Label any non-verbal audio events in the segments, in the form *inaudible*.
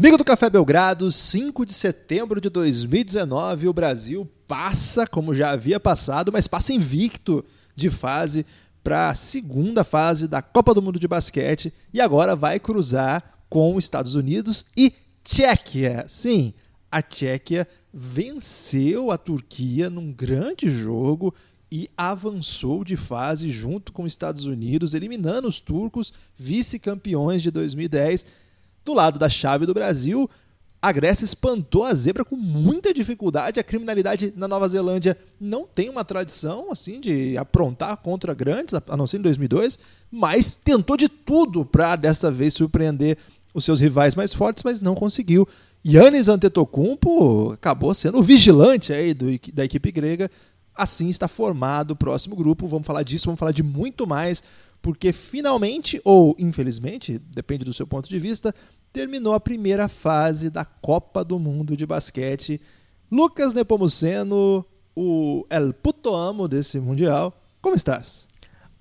Amigo do Café Belgrado, 5 de setembro de 2019, o Brasil passa, como já havia passado, mas passa invicto de fase para a segunda fase da Copa do Mundo de Basquete e agora vai cruzar com Estados Unidos e Tchequia. Sim, a Tchequia venceu a Turquia num grande jogo e avançou de fase junto com os Estados Unidos, eliminando os turcos, vice-campeões de 2010 do lado da chave do Brasil, a Grécia espantou a zebra com muita dificuldade. A criminalidade na Nova Zelândia não tem uma tradição assim de aprontar contra grandes, a não ser em 2002, mas tentou de tudo para dessa vez surpreender os seus rivais mais fortes, mas não conseguiu. Yannis Antetokounmpo acabou sendo o vigilante aí do, da equipe grega. Assim está formado o próximo grupo. Vamos falar disso, vamos falar de muito mais porque finalmente, ou infelizmente, depende do seu ponto de vista, terminou a primeira fase da Copa do Mundo de Basquete. Lucas Nepomuceno, o El Puto Amo desse Mundial, como estás?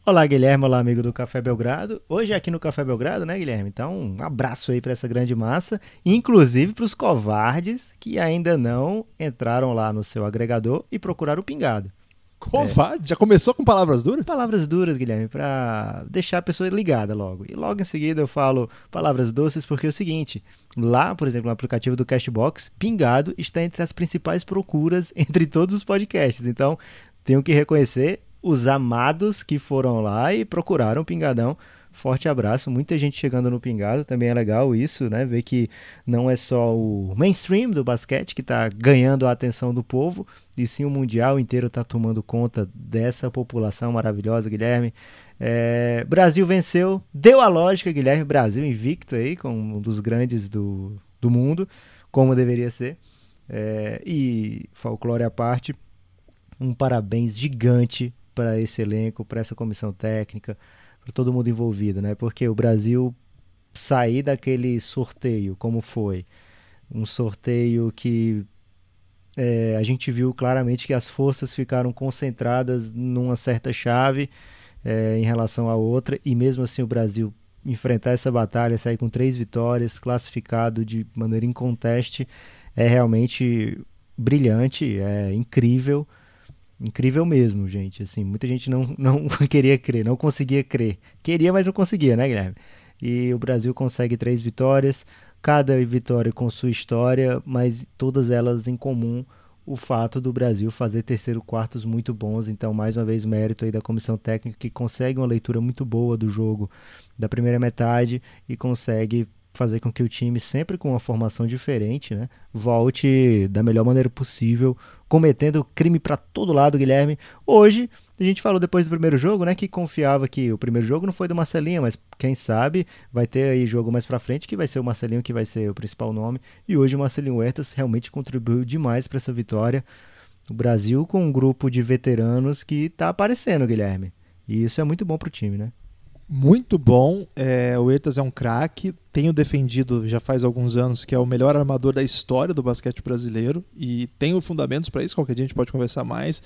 Olá, Guilherme, olá, amigo do Café Belgrado. Hoje é aqui no Café Belgrado, né, Guilherme? Então, um abraço aí para essa grande massa, inclusive para os covardes que ainda não entraram lá no seu agregador e procuraram o pingado. Covarde? É. Já começou com palavras duras? Palavras duras, Guilherme, para deixar a pessoa ligada logo. E logo em seguida eu falo palavras doces porque é o seguinte: lá, por exemplo, no aplicativo do Cashbox, Pingado está entre as principais procuras *laughs* entre todos os podcasts. Então, tenho que reconhecer os amados que foram lá e procuraram Pingadão Forte abraço, muita gente chegando no Pingado, também é legal isso, né? Ver que não é só o mainstream do basquete que está ganhando a atenção do povo, e sim o mundial inteiro está tomando conta dessa população maravilhosa, Guilherme. É, Brasil venceu, deu a lógica, Guilherme. Brasil invicto aí, como um dos grandes do, do mundo, como deveria ser. É, e folclore à parte, um parabéns gigante para esse elenco, para essa comissão técnica para todo mundo envolvido, né? Porque o Brasil sair daquele sorteio, como foi, um sorteio que é, a gente viu claramente que as forças ficaram concentradas numa certa chave é, em relação à outra, e mesmo assim o Brasil enfrentar essa batalha, sair com três vitórias, classificado de maneira inconteste, é realmente brilhante, é incrível. Incrível mesmo, gente. Assim, muita gente não, *laughs* não queria crer, não conseguia crer. Queria, mas não conseguia, né, Guilherme? E o Brasil consegue três vitórias, cada vitória com sua história, mas todas elas em comum o fato do Brasil fazer terceiro quartos muito bons. Então, mais uma vez, mérito aí da comissão técnica que consegue uma leitura muito boa do jogo da primeira metade e consegue fazer com que o time, sempre com uma formação diferente, né, volte da melhor maneira possível, cometendo crime para todo lado, Guilherme. Hoje, a gente falou depois do primeiro jogo, né, que confiava que o primeiro jogo não foi do Marcelinho, mas quem sabe vai ter aí jogo mais para frente que vai ser o Marcelinho que vai ser o principal nome. E hoje o Marcelinho Huertas realmente contribuiu demais para essa vitória. O Brasil com um grupo de veteranos que está aparecendo, Guilherme. E isso é muito bom para o time, né? Muito bom. É, o Ertas é um craque. Tenho defendido já faz alguns anos que é o melhor armador da história do basquete brasileiro e tenho fundamentos para isso. Qualquer dia a gente pode conversar mais.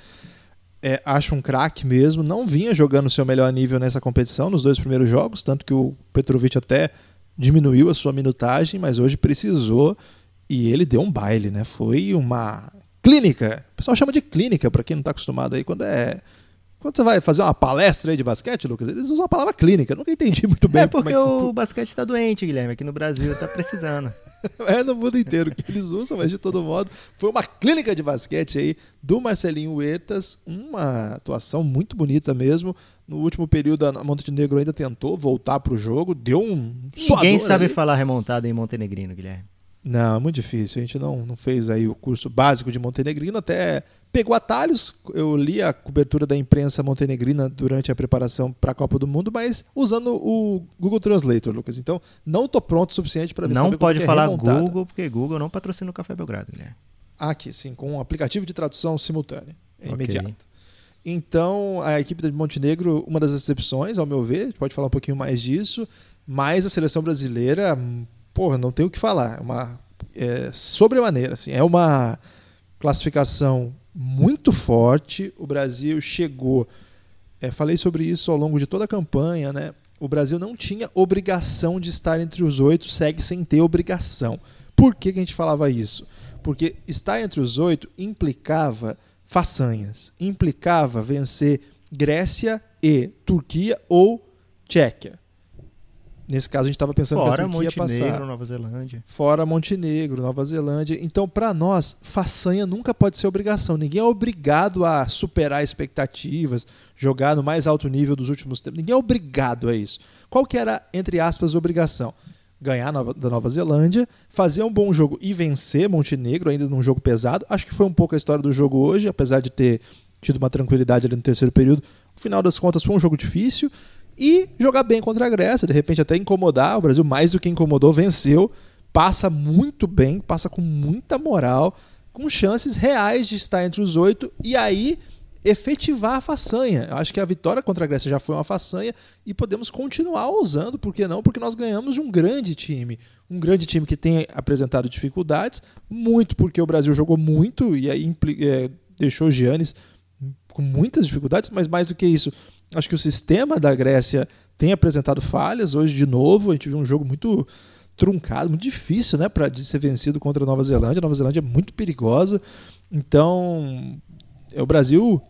É, acho um craque mesmo. Não vinha jogando o seu melhor nível nessa competição nos dois primeiros jogos, tanto que o Petrovic até diminuiu a sua minutagem, mas hoje precisou e ele deu um baile, né? Foi uma clínica. O pessoal chama de clínica para quem não está acostumado aí quando é quando você vai fazer uma palestra aí de basquete, Lucas, eles usam a palavra clínica. Eu nunca entendi muito bem. É porque é que... o basquete está doente, Guilherme, aqui no Brasil, está precisando. *laughs* é no mundo inteiro que eles usam, mas de todo modo, foi uma clínica de basquete aí do Marcelinho Huertas, uma atuação muito bonita mesmo. No último período, a Montenegro ainda tentou voltar para o jogo, deu um Ninguém sabe ali. falar remontada em montenegrino, Guilherme. Não, muito difícil. A gente não, não fez aí o curso básico de montenegrino, até pegou atalhos. Eu li a cobertura da imprensa montenegrina durante a preparação para a Copa do Mundo, mas usando o Google Translator, Lucas. Então, não estou pronto o suficiente para Não pode é falar Google, porque Google não patrocina o Café Belgrado, Guilherme. Aqui, sim, com um aplicativo de tradução simultânea, é okay. imediata. Então, a equipe de Montenegro, uma das exceções, ao meu ver, pode falar um pouquinho mais disso, mas a seleção brasileira, porra, não tem o que falar. É uma é, sobremaneira, assim, é uma classificação muito forte. O Brasil chegou, é, falei sobre isso ao longo de toda a campanha, né? O Brasil não tinha obrigação de estar entre os oito, segue sem ter obrigação. Por que, que a gente falava isso? Porque estar entre os oito implicava façanhas, implicava vencer Grécia e Turquia ou Tchequia. Nesse caso, a gente estava pensando Fora que a Turquia Montenegro, ia passar. Nova Zelândia. Fora Montenegro, Nova Zelândia. Então, para nós, façanha nunca pode ser obrigação. Ninguém é obrigado a superar expectativas, jogar no mais alto nível dos últimos tempos. Ninguém é obrigado a isso. Qual que era, entre aspas, a obrigação? Ganhar da Nova Zelândia, fazer um bom jogo e vencer Montenegro, ainda num jogo pesado. Acho que foi um pouco a história do jogo hoje, apesar de ter tido uma tranquilidade ali no terceiro período. No final das contas, foi um jogo difícil e jogar bem contra a Grécia, de repente até incomodar. O Brasil, mais do que incomodou, venceu. Passa muito bem, passa com muita moral, com chances reais de estar entre os oito e aí efetivar a façanha. Eu acho que a vitória contra a Grécia já foi uma façanha e podemos continuar usando, por que não? Porque nós ganhamos um grande time. Um grande time que tem apresentado dificuldades, muito porque o Brasil jogou muito e aí é, deixou o Giannis com muitas dificuldades, mas mais do que isso, acho que o sistema da Grécia tem apresentado falhas. Hoje, de novo, a gente viu um jogo muito truncado, muito difícil né, para ser vencido contra a Nova Zelândia. A Nova Zelândia é muito perigosa. Então, é, o Brasil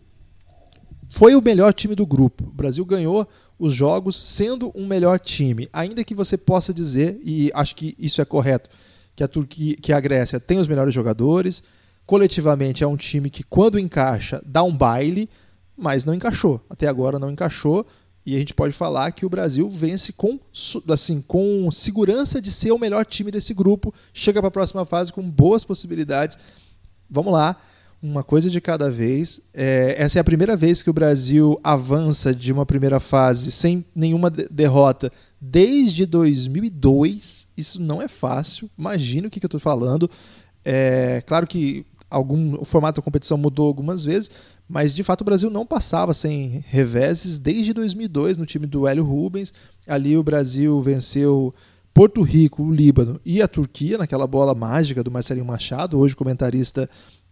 foi o melhor time do grupo. O Brasil ganhou os jogos sendo um melhor time. Ainda que você possa dizer, e acho que isso é correto, que a Turquia, que a Grécia tem os melhores jogadores, coletivamente é um time que quando encaixa dá um baile, mas não encaixou. Até agora não encaixou. E a gente pode falar que o Brasil vence com, assim, com segurança de ser o melhor time desse grupo, chega para a próxima fase com boas possibilidades. Vamos lá, uma coisa de cada vez. É, essa é a primeira vez que o Brasil avança de uma primeira fase sem nenhuma derrota desde 2002. Isso não é fácil. Imagina o que, que eu estou falando. É, claro que algum, o formato da competição mudou algumas vezes, mas de fato o Brasil não passava sem reveses desde 2002 no time do Hélio Rubens. Ali o Brasil venceu Porto Rico, o Líbano e a Turquia naquela bola mágica do Marcelinho Machado, hoje comentarista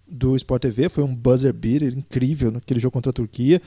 do Sport TV. Foi um buzzer beater incrível naquele jogo contra a Turquia.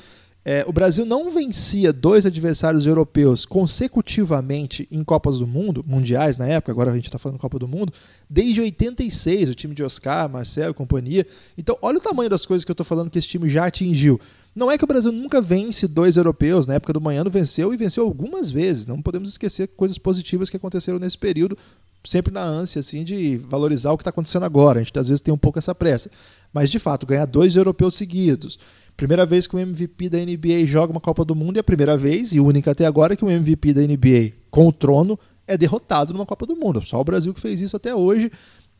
É, o Brasil não vencia dois adversários europeus consecutivamente em Copas do Mundo, mundiais na época, agora a gente está falando Copa do Mundo, desde 86, o time de Oscar, Marcel e companhia. Então, olha o tamanho das coisas que eu estou falando que esse time já atingiu. Não é que o Brasil nunca vence dois europeus, na época do Manhã venceu e venceu algumas vezes. Não podemos esquecer coisas positivas que aconteceram nesse período, sempre na ânsia assim de valorizar o que está acontecendo agora. A gente às vezes tem um pouco essa pressa. Mas de fato, ganhar dois europeus seguidos Primeira vez que um MVP da NBA joga uma Copa do Mundo e a primeira vez e única até agora que um MVP da NBA com o trono é derrotado numa Copa do Mundo. Só o Brasil que fez isso até hoje.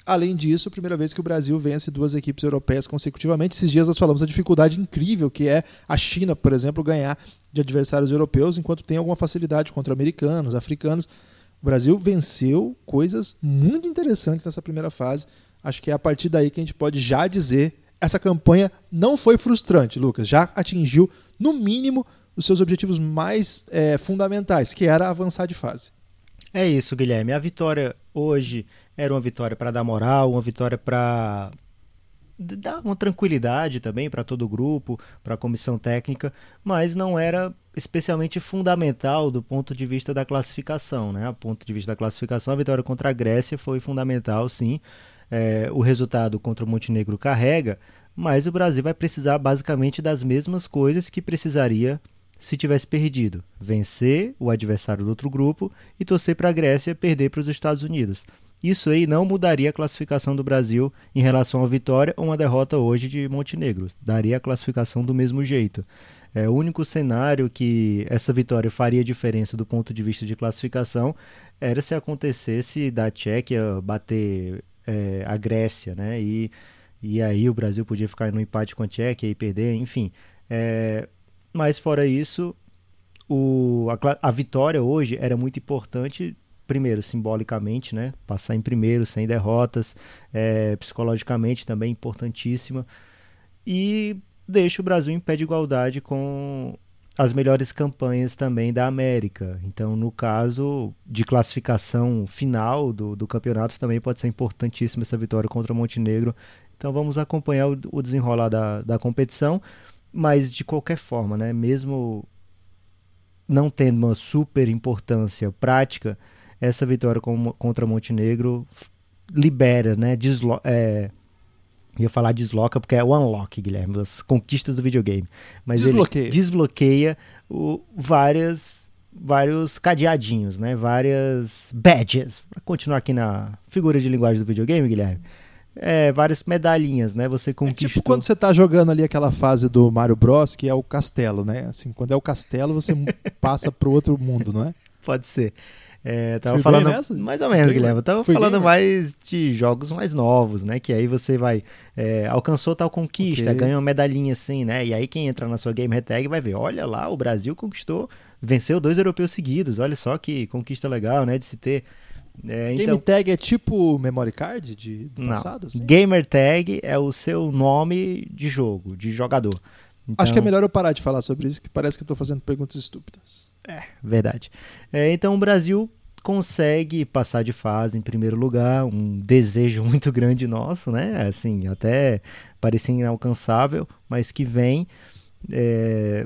Além disso, primeira vez que o Brasil vence duas equipes europeias consecutivamente. Esses dias nós falamos da dificuldade incrível que é a China, por exemplo, ganhar de adversários europeus, enquanto tem alguma facilidade contra americanos, africanos. O Brasil venceu coisas muito interessantes nessa primeira fase. Acho que é a partir daí que a gente pode já dizer essa campanha não foi frustrante, Lucas. Já atingiu, no mínimo, os seus objetivos mais é, fundamentais, que era avançar de fase. É isso, Guilherme. A vitória hoje era uma vitória para dar moral, uma vitória para dar uma tranquilidade também para todo o grupo, para a comissão técnica, mas não era especialmente fundamental do ponto de vista da classificação, né? Do ponto de vista da classificação, a vitória contra a Grécia foi fundamental, sim, é, o resultado contra o Montenegro carrega, mas o Brasil vai precisar basicamente das mesmas coisas que precisaria se tivesse perdido: vencer o adversário do outro grupo e torcer para a Grécia perder para os Estados Unidos. Isso aí não mudaria a classificação do Brasil em relação à vitória ou uma derrota hoje de Montenegro. Daria a classificação do mesmo jeito. É, o único cenário que essa vitória faria diferença do ponto de vista de classificação era se acontecesse da Tchequia bater é, a Grécia, né? E, e aí o Brasil podia ficar no empate com a Tchequia e perder, enfim. É, mas fora isso, o, a, a, vitória hoje era muito importante, primeiro, simbolicamente, né? Passar em primeiro, sem derrotas, é, psicologicamente também importantíssima. E deixa o Brasil em pé de igualdade com as melhores campanhas também da América. Então, no caso de classificação final do, do campeonato, também pode ser importantíssima essa vitória contra o Montenegro. Então, vamos acompanhar o, o desenrolar da, da competição, mas de qualquer forma, né, mesmo não tendo uma super importância prática, essa vitória com, contra Montenegro libera, né, deslo é, ia falar desloca porque é o unlock, Guilherme, as conquistas do videogame. Mas desbloqueia. ele desbloqueia o, várias vários cadeadinhos, né? Várias badges. Para continuar aqui na figura de linguagem do videogame, Guilherme. É, várias medalhinhas, né? Você conquista. É tipo quando você tá jogando ali aquela fase do Mario Bros, que é o castelo, né? Assim, quando é o castelo, você *laughs* passa pro outro mundo, não é? Pode ser. É, tava Fui falando mais ou menos, Guilherme. Eu tava Fui falando bem, mais de jogos mais novos, né? Que aí você vai é, alcançou tal conquista, okay. ganha uma medalhinha assim, né? E aí quem entra na sua game tag vai ver, olha lá, o Brasil conquistou, venceu dois europeus seguidos. Olha só que conquista legal, né? De se ter. É, então... Game tag é tipo memory card de, do Não. passado? Assim? Gamer tag é o seu nome de jogo, de jogador. Então... Acho que é melhor eu parar de falar sobre isso, que parece que eu tô fazendo perguntas estúpidas. É, verdade. É, então o Brasil consegue passar de fase em primeiro lugar, um desejo *laughs* muito grande nosso, né? Assim, até parecia inalcançável, mas que vem. É,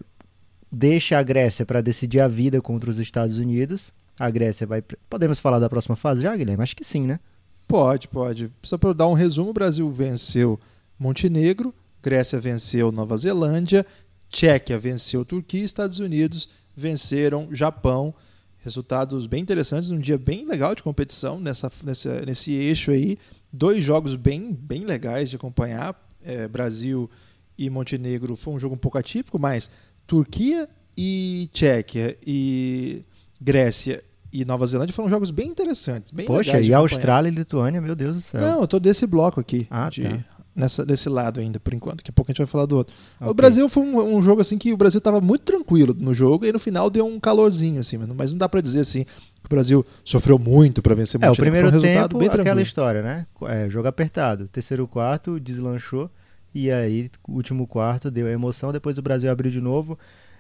deixa a Grécia para decidir a vida contra os Estados Unidos. A Grécia vai. Podemos falar da próxima fase já, Guilherme? Acho que sim, né? Pode, pode. Só para dar um resumo: o Brasil venceu Montenegro, Grécia venceu Nova Zelândia, Tchequia venceu Turquia, Estados Unidos venceram Japão. Resultados bem interessantes, um dia bem legal de competição nessa, nessa, nesse eixo aí. Dois jogos bem, bem legais de acompanhar. É, Brasil e Montenegro foi um jogo um pouco atípico, mas Turquia e Tchequia e Grécia e Nova Zelândia foram jogos bem interessantes. Bem Poxa, e Austrália e Lituânia, meu Deus do céu. Não, eu tô desse bloco aqui. Ah, de, tá nessa, desse lado ainda, por enquanto. Daqui a pouco a gente vai falar do outro. Okay. O Brasil foi um, um, jogo assim que o Brasil estava muito tranquilo no jogo e no final deu um calorzinho, assim, mas não dá para dizer assim que o Brasil sofreu muito para vencer É, o primeiro um tempo, bem aquela história, né? É, jogo apertado. Terceiro quarto, deslanchou. E aí, último quarto, deu a emoção. Depois o Brasil abriu de novo.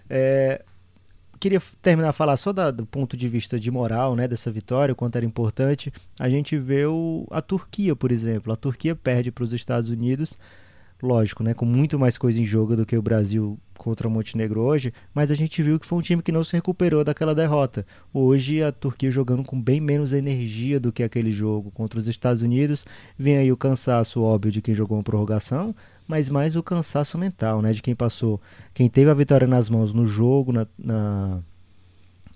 É, queria terminar a falar só da, do ponto de vista de moral, né, dessa vitória, o quanto era importante. A gente vê o, a Turquia, por exemplo. A Turquia perde para os Estados Unidos, lógico, né, com muito mais coisa em jogo do que o Brasil contra o Montenegro hoje, mas a gente viu que foi um time que não se recuperou daquela derrota. Hoje a Turquia jogando com bem menos energia do que aquele jogo contra os Estados Unidos. Vem aí o cansaço óbvio de quem jogou uma prorrogação, mas mais o cansaço mental, né? De quem passou, quem teve a vitória nas mãos no jogo, na, na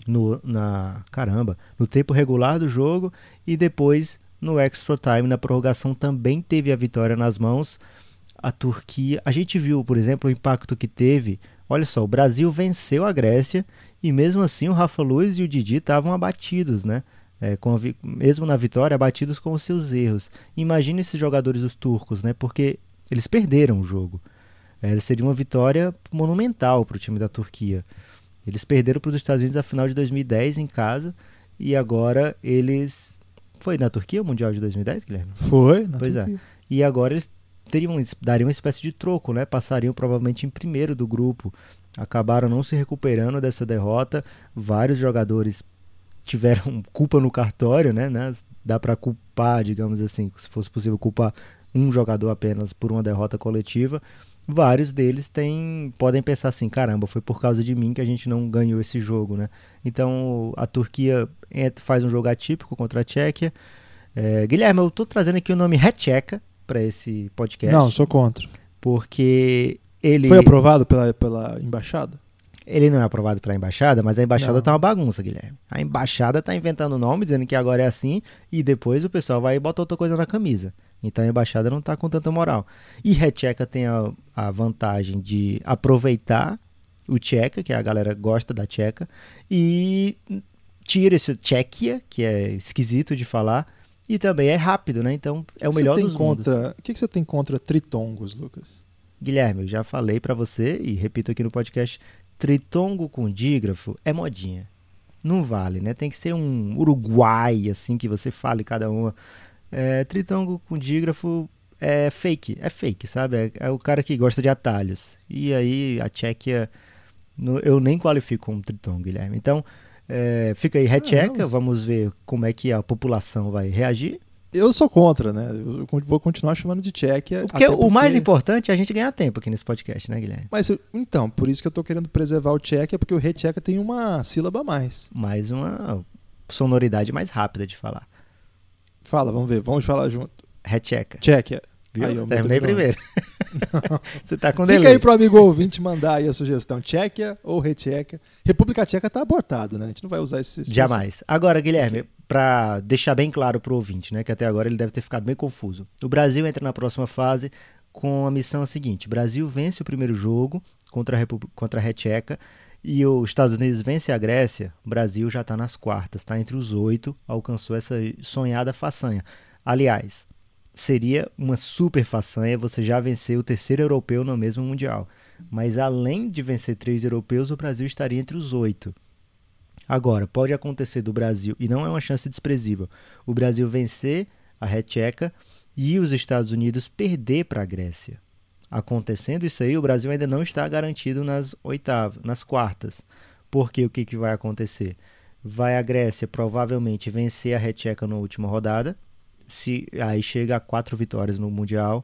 no, na caramba, no tempo regular do jogo e depois no extra time, na prorrogação também teve a vitória nas mãos. A Turquia, a gente viu, por exemplo, o impacto que teve. Olha só, o Brasil venceu a Grécia e mesmo assim o Rafa Luiz e o Didi estavam abatidos, né? É, a, mesmo na vitória, abatidos com os seus erros. Imagina esses jogadores os turcos, né? Porque eles perderam o jogo. É, seria uma vitória monumental para o time da Turquia. Eles perderam para os Estados Unidos a final de 2010 em casa e agora eles. Foi na Turquia o Mundial de 2010, Guilherme? Foi, na pois é. Turquia. é. E agora eles teriam, dariam uma espécie de troco, né? Passariam provavelmente em primeiro do grupo. Acabaram não se recuperando dessa derrota. Vários jogadores tiveram *laughs* culpa no cartório, né? né? Dá para culpar, digamos assim, se fosse possível culpar um jogador apenas por uma derrota coletiva, vários deles têm, podem pensar assim, caramba, foi por causa de mim que a gente não ganhou esse jogo, né? Então a Turquia faz um jogo atípico contra a Tchequia. É, Guilherme, eu estou trazendo aqui o nome Recheca para esse podcast. Não, sou contra. Porque ele. Foi aprovado pela, pela embaixada? Ele não é aprovado pela embaixada, mas a embaixada não. tá uma bagunça, Guilherme. A embaixada tá inventando nome, dizendo que agora é assim, e depois o pessoal vai botar outra coisa na camisa. Então a embaixada não está com tanta moral. E Recheca tem a, a vantagem de aproveitar o tcheca, que a galera gosta da tcheca, e tira esse tchequia, que é esquisito de falar, e também é rápido, né? Então é o melhor dos contra... mundos. O que, que você tem contra tritongos, Lucas? Guilherme, eu já falei para você e repito aqui no podcast, tritongo com dígrafo é modinha. Não vale, né? Tem que ser um uruguai, assim, que você fale cada uma. É, tritongo com dígrafo é fake, é fake, sabe? É, é o cara que gosta de atalhos. E aí a Tchequia, no, eu nem qualifico como Triton, Guilherme. Então, é, fica aí recheca, ah, vamos ver como é que a população vai reagir. Eu sou contra, né? Eu vou continuar chamando de Tchequia. Porque, porque, o mais importante é a gente ganhar tempo aqui nesse podcast, né, Guilherme? Mas então, por isso que eu tô querendo preservar o Tchequia, porque o Recheca tem uma sílaba a mais. Mais uma sonoridade mais rápida de falar. Fala, vamos ver, vamos falar junto. Recheca. Tchequia. Viu? Aí, Terminei primeiro. *laughs* Você tá com delay. Fica aí pro amigo ouvinte mandar aí a sugestão. Tchequia ou Recheca. República Tcheca tá abortado, né? A gente não vai usar esse... Jamais. Agora, Guilherme, okay. para deixar bem claro pro ouvinte, né? Que até agora ele deve ter ficado bem confuso. O Brasil entra na próxima fase com a missão seguinte. Brasil vence o primeiro jogo contra a, Repub... contra a Recheca e os Estados Unidos vence a Grécia, o Brasil já está nas quartas, está entre os oito, alcançou essa sonhada façanha. Aliás, seria uma super façanha você já vencer o terceiro europeu no mesmo Mundial. Mas além de vencer três europeus, o Brasil estaria entre os oito. Agora, pode acontecer do Brasil, e não é uma chance desprezível, o Brasil vencer a Recheca e os Estados Unidos perder para a Grécia. Acontecendo isso aí, o Brasil ainda não está garantido nas oitavas, nas quartas. Porque o que, que vai acontecer? Vai a Grécia provavelmente vencer a Recheca na última rodada, se aí chega a quatro vitórias no Mundial.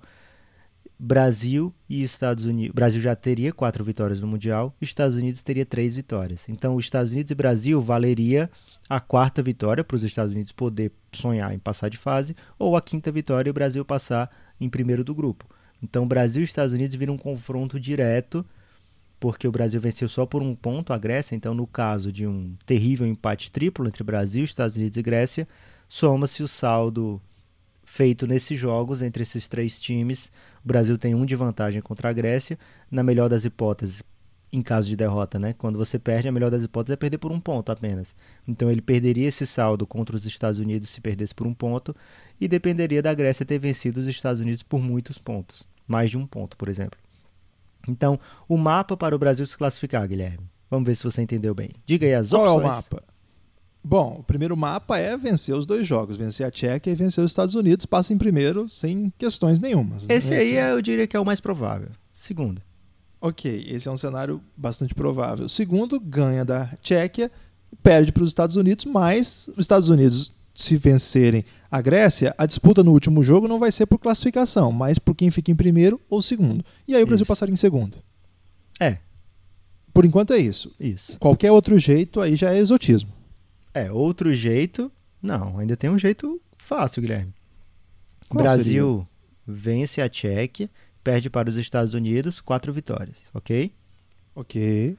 Brasil e Estados Unidos. Brasil já teria quatro vitórias no Mundial, Estados Unidos teria três vitórias. Então, os Estados Unidos e Brasil valeria a quarta vitória para os Estados Unidos poder sonhar em passar de fase, ou a quinta vitória e o Brasil passar em primeiro do grupo. Então, Brasil e Estados Unidos viram um confronto direto, porque o Brasil venceu só por um ponto a Grécia. Então, no caso de um terrível empate triplo entre Brasil, Estados Unidos e Grécia, soma-se o saldo feito nesses jogos entre esses três times. O Brasil tem um de vantagem contra a Grécia. Na melhor das hipóteses, em caso de derrota, né? Quando você perde, a melhor das hipóteses é perder por um ponto apenas. Então ele perderia esse saldo contra os Estados Unidos se perdesse por um ponto e dependeria da Grécia ter vencido os Estados Unidos por muitos pontos, mais de um ponto, por exemplo. Então, o mapa para o Brasil se classificar, Guilherme. Vamos ver se você entendeu bem. Diga aí as Qual opções. Qual é o mapa? Bom, o primeiro mapa é vencer os dois jogos, vencer a Tchequia e vencer os Estados Unidos, passa em primeiro sem questões nenhumas. Né? Esse aí é, eu diria que é o mais provável. Segundo. Ok, esse é um cenário bastante provável. Segundo, ganha da Tchequia, perde para os Estados Unidos, mas os Estados Unidos, se vencerem a Grécia, a disputa no último jogo não vai ser por classificação, mas por quem fica em primeiro ou segundo. E aí o Brasil passaria em segundo. É. Por enquanto é isso. Isso. Qualquer outro jeito aí já é exotismo. É, outro jeito. Não, ainda tem um jeito fácil, Guilherme. O Brasil seria? vence a Tchequia, perde para os Estados Unidos, quatro vitórias, ok? Ok.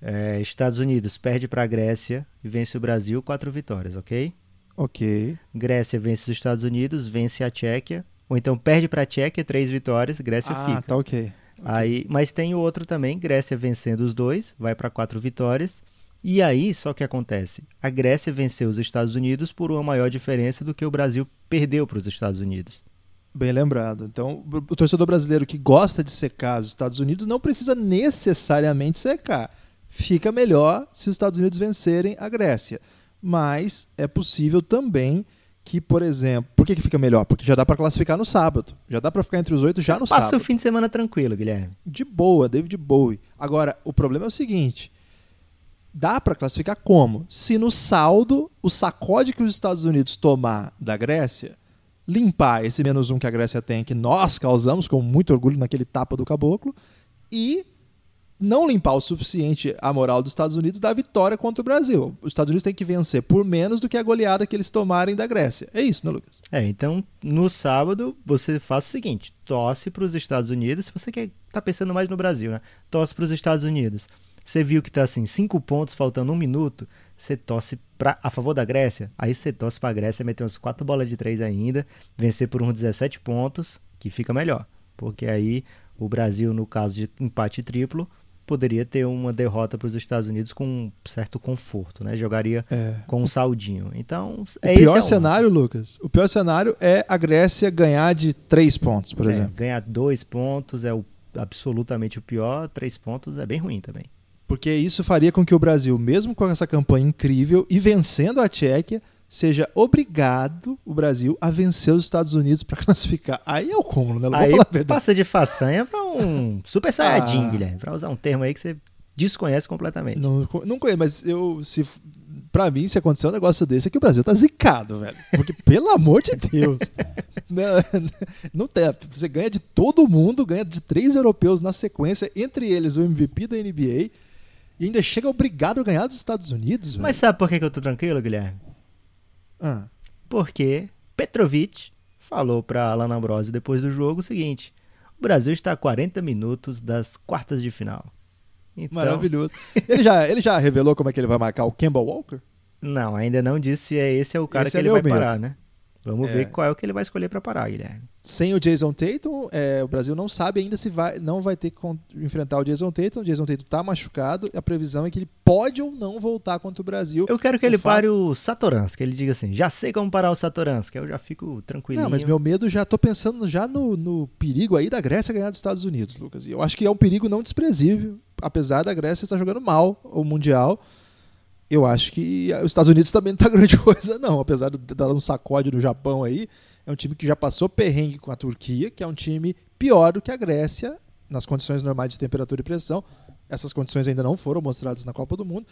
É, Estados Unidos perde para a Grécia e vence o Brasil, quatro vitórias, ok? Ok. Grécia vence os Estados Unidos, vence a Tchequia. Ou então perde para a Tchequia, três vitórias, Grécia ah, fica. Ah, tá ok. Aí, mas tem o outro também, Grécia vencendo os dois, vai para quatro vitórias. E aí, só que acontece, a Grécia venceu os Estados Unidos por uma maior diferença do que o Brasil perdeu para os Estados Unidos. Bem lembrado. Então, o torcedor brasileiro que gosta de secar os Estados Unidos não precisa necessariamente secar. Fica melhor se os Estados Unidos vencerem a Grécia. Mas é possível também que, por exemplo, por que, que fica melhor? Porque já dá para classificar no sábado. Já dá para ficar entre os oito já no Passa sábado. Passa o fim de semana tranquilo, Guilherme. De boa, David Bowie. Agora, o problema é o seguinte: dá para classificar como? Se no saldo, o sacode que os Estados Unidos tomar da Grécia, limpar esse menos um que a Grécia tem, que nós causamos com muito orgulho naquele tapa do caboclo, e não limpar o suficiente a moral dos Estados Unidos da vitória contra o Brasil. Os Estados Unidos têm que vencer por menos do que a goleada que eles tomarem da Grécia. É isso, né, Lucas? É, então no sábado você faz o seguinte: tosse para os Estados Unidos, se você quer tá pensando mais no Brasil, né? Tosse para os Estados Unidos. Você viu que está assim, cinco pontos, faltando um minuto, você torce pra, a favor da Grécia, aí você torce para a Grécia meter uns quatro bolas de três ainda, vencer por uns 17 pontos, que fica melhor. Porque aí o Brasil, no caso de empate triplo, poderia ter uma derrota para os Estados Unidos com um certo conforto, né? Jogaria é. com um saldinho. Então, é o pior é cenário, Lucas. O pior cenário é a Grécia ganhar de três pontos, por é, exemplo. Ganhar dois pontos é o, absolutamente o pior. Três pontos é bem ruim também. Porque isso faria com que o Brasil, mesmo com essa campanha incrível e vencendo a Tchequia, seja obrigado o Brasil a vencer os Estados Unidos para *laughs* classificar. Aí é o cúmulo, né? Não Aí vou falar a verdade. passa de façanha pra um *laughs* super saiyajin, Ah. Guilherme. Pra usar um termo aí que você desconhece completamente. Não, não conheço, mas eu, se, pra mim, se acontecer um negócio desse, é que o Brasil tá zicado, velho. Porque, *laughs* pelo amor de Deus, não, não tem. Você ganha de todo mundo, ganha de três europeus na sequência, entre eles o MVP da NBA, e ainda chega obrigado a ganhar dos Estados Unidos, velho. Mas sabe por que que eu tô tranquilo, Guilherme? Ah, Porque Petrovic falou pra Alan Ambrosio depois do jogo o seguinte: o Brasil está a 40 minutos das quartas de final. Então, maravilhoso. Ele já, ele já revelou como é que ele vai marcar o Kemba Walker? Não, ainda não disse se é esse é o cara Esse que é ele vai medo. parar, né? Vamos É. ver qual é o que ele vai escolher pra parar, Guilherme. Sem o Jason Tatum, é, o Brasil não sabe ainda se vai, não vai ter que enfrentar o Jason Tatum. O Jason Tatum tá machucado. E a previsão é que ele pode ou não voltar contra o Brasil. Eu quero que ele O fato- pare o Satoransky, que ele diga assim: já sei como parar o Satoransky, eu já fico tranquilinho. Não, mas meu medo já tô pensando já no, no perigo aí da Grécia ganhar dos Estados Unidos, Lucas. E eu acho que é um perigo não desprezível, apesar da Grécia estar jogando mal o Mundial. Eu acho que os Estados Unidos também não tá grande *laughs* coisa, não. Apesar de dar um sacode no Japão aí, é um time que já passou perrengue com a Turquia, que é um time pior do que a Grécia, nas condições normais de temperatura e pressão. Essas condições ainda não foram mostradas na Copa do Mundo.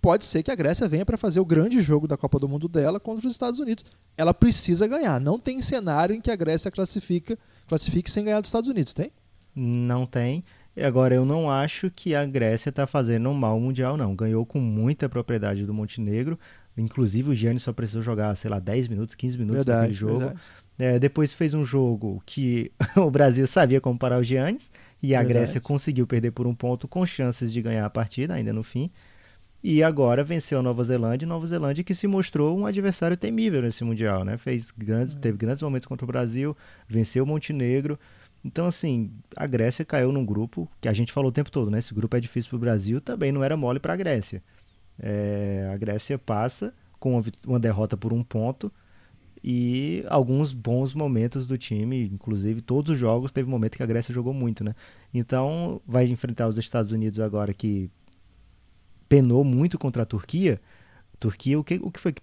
Pode ser que a Grécia venha para fazer o grande jogo da Copa do Mundo dela contra os Estados Unidos. Ela precisa ganhar. Não tem cenário em que a Grécia classifica, classifique sem ganhar dos Estados Unidos, tem? Não tem. E agora, eu não acho que a Grécia tá fazendo um mal mundial, não. Ganhou com muita propriedade do Montenegro. Inclusive, o Giannis só precisou jogar, sei lá, 10 minutos, 15 minutos naquele jogo. verdade. É, depois fez um jogo que *laughs* o Brasil sabia como parar o Giannis e a Verdade. Grécia conseguiu perder por um ponto com chances de ganhar a partida ainda no fim. E agora venceu a Nova Zelândia, Nova Zelândia que se mostrou um adversário temível nesse mundial, né? Fez grandes, teve grandes momentos contra o Brasil, venceu o Montenegro. Então assim, a Grécia caiu num grupo que a gente falou o tempo todo, né? Esse grupo é difícil para o Brasil, também não era mole para a Grécia. É, a Grécia passa com uma, derrota por um ponto e alguns bons momentos do time, inclusive todos os jogos teve um momento que a Grécia jogou muito, né? Então vai enfrentar os Estados Unidos agora que penou muito contra a Turquia. Turquia, o que, o que foi que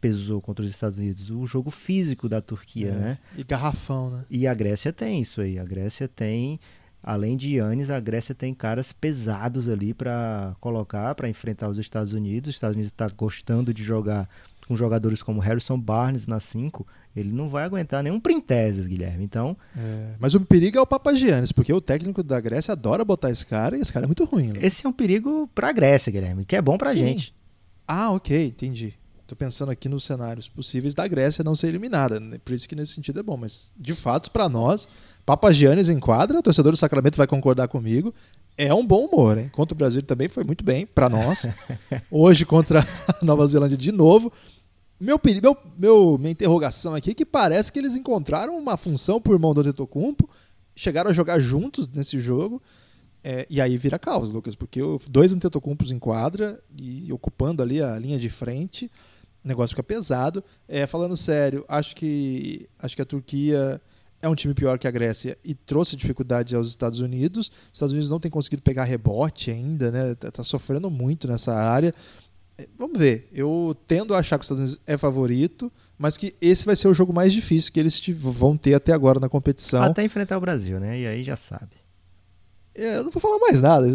pesou contra os Estados Unidos? O jogo físico da Turquia, É. né? E garrafão, né? E a Grécia tem isso aí. A Grécia tem, além de Yannis, a Grécia tem caras pesados ali para colocar, para enfrentar os Estados Unidos. Os Estados Unidos está gostando de jogar com jogadores como Harrison Barnes na 5. Ele não vai aguentar nenhum Printezes, Guilherme. Então, É, Mas o perigo é o Papagiannis, porque o técnico da Grécia adora botar esse cara e esse cara é muito ruim. Né? esse é um perigo para a Grécia, Guilherme, que é bom para a gente. Ah, ok, entendi. Tô pensando aqui nos cenários possíveis da Grécia não ser eliminada. né? Por isso que nesse sentido é bom. Mas, de fato, para nós, Papagiannis em quadra, o torcedor do Sacramento vai concordar comigo. É um bom humor, hein? Contra o Brasil também foi muito bem, para nós. *laughs* Hoje contra a Nova Zelândia de novo. Meu, meu, meu, minha interrogação aqui é que parece que eles encontraram uma função pro irmão do Antetokounmpo, chegaram a jogar juntos nesse jogo, é, e aí vira caos, Lucas, porque dois Antetokounmpos em quadra e ocupando ali a linha de frente, o negócio fica pesado. É, falando sério, acho que, acho que a Turquia é um time pior que a Grécia e trouxe dificuldade aos Estados Unidos. Os Estados Unidos não tem conseguido pegar rebote ainda, né? Tá, tá sofrendo muito nessa área. É, Vamos ver. Eu tendo a achar que os Estados Unidos é favorito, mas que esse vai ser o jogo mais difícil que eles vão ter até agora na competição. Até enfrentar o Brasil, né? E aí já sabe. É, eu não vou falar mais nada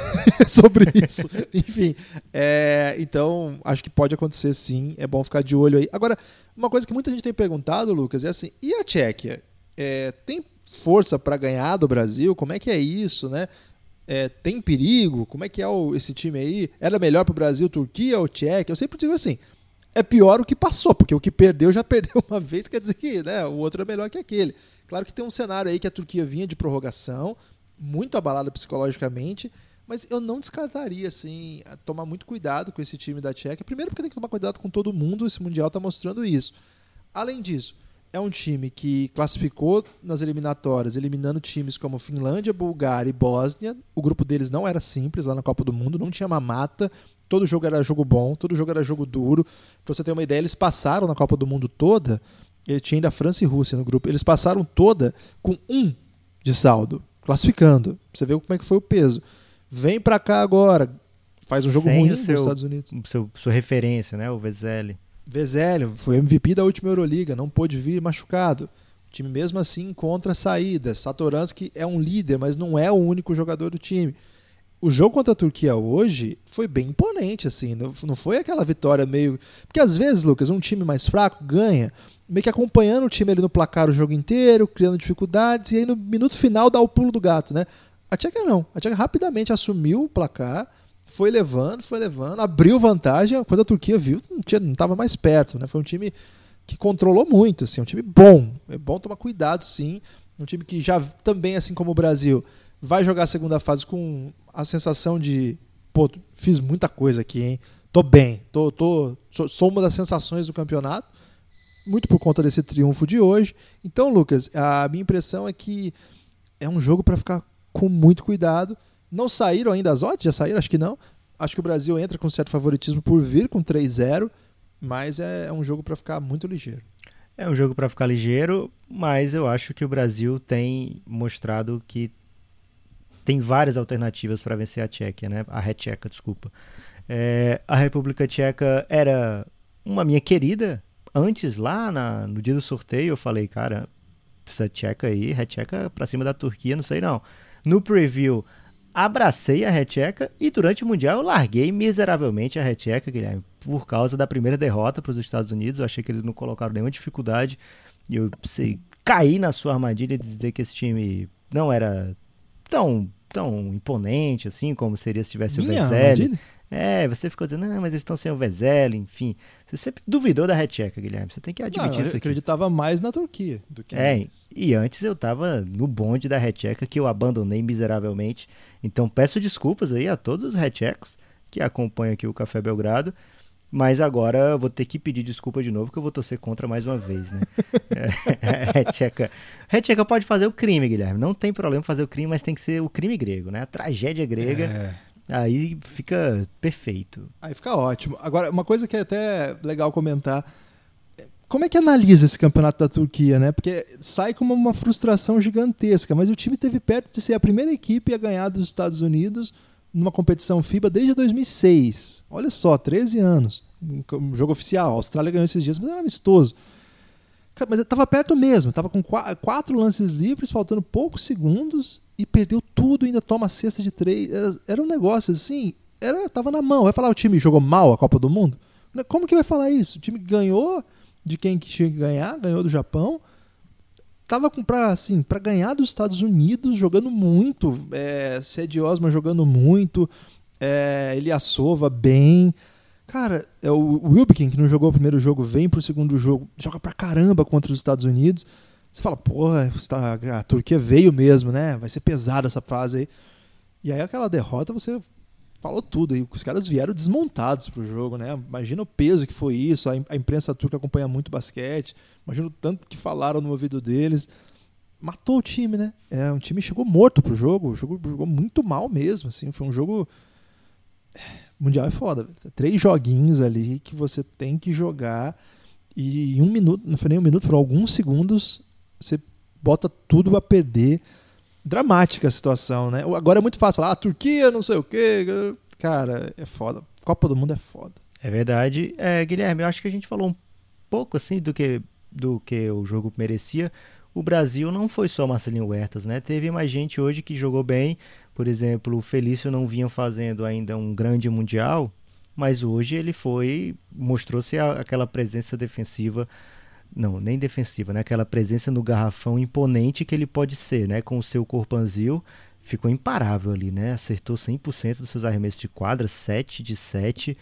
*laughs* sobre isso. *laughs* Enfim, é, então acho que pode acontecer sim. É bom ficar de olho aí. Agora, uma coisa que muita gente tem perguntado, Lucas, é assim: e a Tchequia? É, tem força para ganhar do Brasil? Como é que é isso, né? É, tem perigo? Como é que é o- esse time aí? Era melhor para o Brasil, Turquia ou Tchequia? Eu sempre digo assim: é pior o que passou, porque o que perdeu já *laughs* perdeu uma vez, quer dizer que né, o outro é melhor que aquele. Claro que tem um cenário aí que a Turquia vinha de prorrogação, muito abalada psicologicamente, mas eu não descartaria assim, tomar muito cuidado com esse time da Tchequia. Primeiro porque tem que tomar cuidado com todo mundo, esse mundial está mostrando isso. Além disso, é um time que classificou nas eliminatórias, eliminando times como Finlândia, Bulgária e Bósnia. O grupo deles não era simples lá na Copa do Mundo, não tinha mamata. Todo jogo era jogo bom, todo jogo era jogo duro. Pra você ter uma ideia, eles passaram na Copa do Mundo toda. Ele tinha ainda França e Rússia no grupo. Eles passaram toda com um de saldo, classificando. Você ver como é que foi o peso. Vem pra cá agora, faz um jogo Sem ruim o nos seu- Estados Unidos. Seu, sua referência, né? O Vezeli. Vezélio foi MVP da última Euroliga, não pôde vir machucado. O time mesmo assim encontra saídas. Satoransky é um líder, mas não é o único jogador do time. O jogo contra a Turquia hoje foi bem imponente, assim. Não foi aquela vitória meio. Porque às vezes, Lucas, um time mais fraco ganha, meio que acompanhando o time ali no placar o jogo inteiro, criando dificuldades, e aí no minuto final dá o pulo do gato, né? A Tcheca não. A Tcheca rapidamente assumiu o placar, foi levando, foi levando, abriu vantagem. Quando a Turquia viu, não estava mais perto, né? Foi um time que controlou muito, assim, um time bom. É bom tomar cuidado, sim. Um time que já também, assim como o Brasil, vai jogar a segunda fase com a sensação de, pô, fiz muita coisa aqui, hein? Tô bem, tô, tô, sou uma das sensações do campeonato, muito por conta desse triunfo de hoje. Então, Lucas, a minha impressão é que é um jogo para ficar com muito cuidado. Não saíram ainda as odds? Já saíram? Acho que não. Acho que o Brasil entra com certo favoritismo por vir com 3-0, mas é, é um jogo para ficar muito ligeiro. É um jogo para ficar ligeiro, mas eu acho que o Brasil tem mostrado que tem várias alternativas para vencer a Tchequia, né? A Tcheca, desculpa. É, a República Tcheca era uma minha querida. Antes, lá na, no dia do sorteio, eu falei, cara, essa Tcheca aí, Tcheca pra cima da Turquia, não sei não. No preview, abracei a Tcheca e durante o Mundial eu larguei miseravelmente a Tcheca, Guilherme, por causa da primeira derrota para os Estados Unidos. Eu achei que eles não colocaram nenhuma dificuldade. E eu sei, caí na sua armadilha de dizer que esse time não era tão tão imponente assim como seria se tivesse Minha o Vezeli. É, você ficou dizendo, não, mas eles estão sem o Vezeli, enfim. Você sempre duvidou da Retcheca, Guilherme. Você tem que admitir não, isso. Eu acreditava mais na Turquia do que É, e antes eu tava no bonde da Retcheca que eu abandonei miseravelmente. Então peço desculpas aí a todos os retchecos que acompanham aqui o Café Belgrado. Mas agora eu vou ter que pedir desculpa de novo, que eu vou torcer contra mais uma vez, né? *laughs* *laughs* Retcheca. Retcheca pode fazer o crime, Guilherme. Não tem problema fazer o crime, mas tem que ser o crime grego, né? A tragédia grega. É. Aí fica perfeito. Aí fica ótimo. Agora, uma coisa que é até legal comentar. Como é que analisa esse campeonato da Turquia, né? Porque sai como uma frustração gigantesca, mas o time teve perto de ser a primeira equipe a ganhar dos Estados Unidos numa competição FIBA desde 2006. Olha só, 13 anos. Um jogo oficial. A Austrália ganhou esses dias, mas era amistoso. Mas estava perto mesmo. Estava com quatro lances livres, faltando poucos segundos e perdeu tudo. Ainda toma cesta de três. Era, um negócio assim. Era, tava na mão. Vai falar o time jogou mal a Copa do Mundo? Como que vai falar isso? O time ganhou de quem tinha que ganhar, ganhou do Japão tava para assim, para ganhar dos Estados Unidos, jogando muito, é, Ced Osman jogando muito, é, Eliasova bem. Cara, é o Wilbekin, que não jogou o primeiro jogo, vem pro segundo jogo, joga pra caramba contra os Estados Unidos. Você fala, porra, a Turquia veio mesmo, né? Vai ser pesada essa fase aí. E aí aquela derrota, você falou tudo aí. Os caras vieram desmontados pro jogo, né? Imagina o peso que foi isso. A imprensa turca acompanha muito basquete. Imagina o tanto que falaram no ouvido deles. Matou o time, né? É, um time chegou morto pro jogo. O jogo jogou muito mal mesmo, assim. Foi um jogo... É, mundial é foda. Três joguinhos ali que você tem que jogar e em um minuto, não foi nem um minuto, foram alguns segundos, você bota tudo a perder dramática a situação, né? Agora é muito fácil falar, ah, Turquia, não sei o quê. Cara, é foda. Copa do Mundo é foda. É verdade. É, Guilherme, eu acho que a gente falou um pouco assim do que, do que o jogo merecia. O Brasil não foi só Marcelinho Huertas, né? Teve mais gente hoje que jogou bem. Por exemplo, o Felício não vinha fazendo ainda um grande mundial, mas hoje ele foi, mostrou-se aquela presença defensiva não, nem defensiva, né? Aquela presença no garrafão imponente que ele pode ser, né? Com o seu corpanzil, ficou imparável ali, né? Acertou 100% dos seus arremessos de quadra, 7 de 7,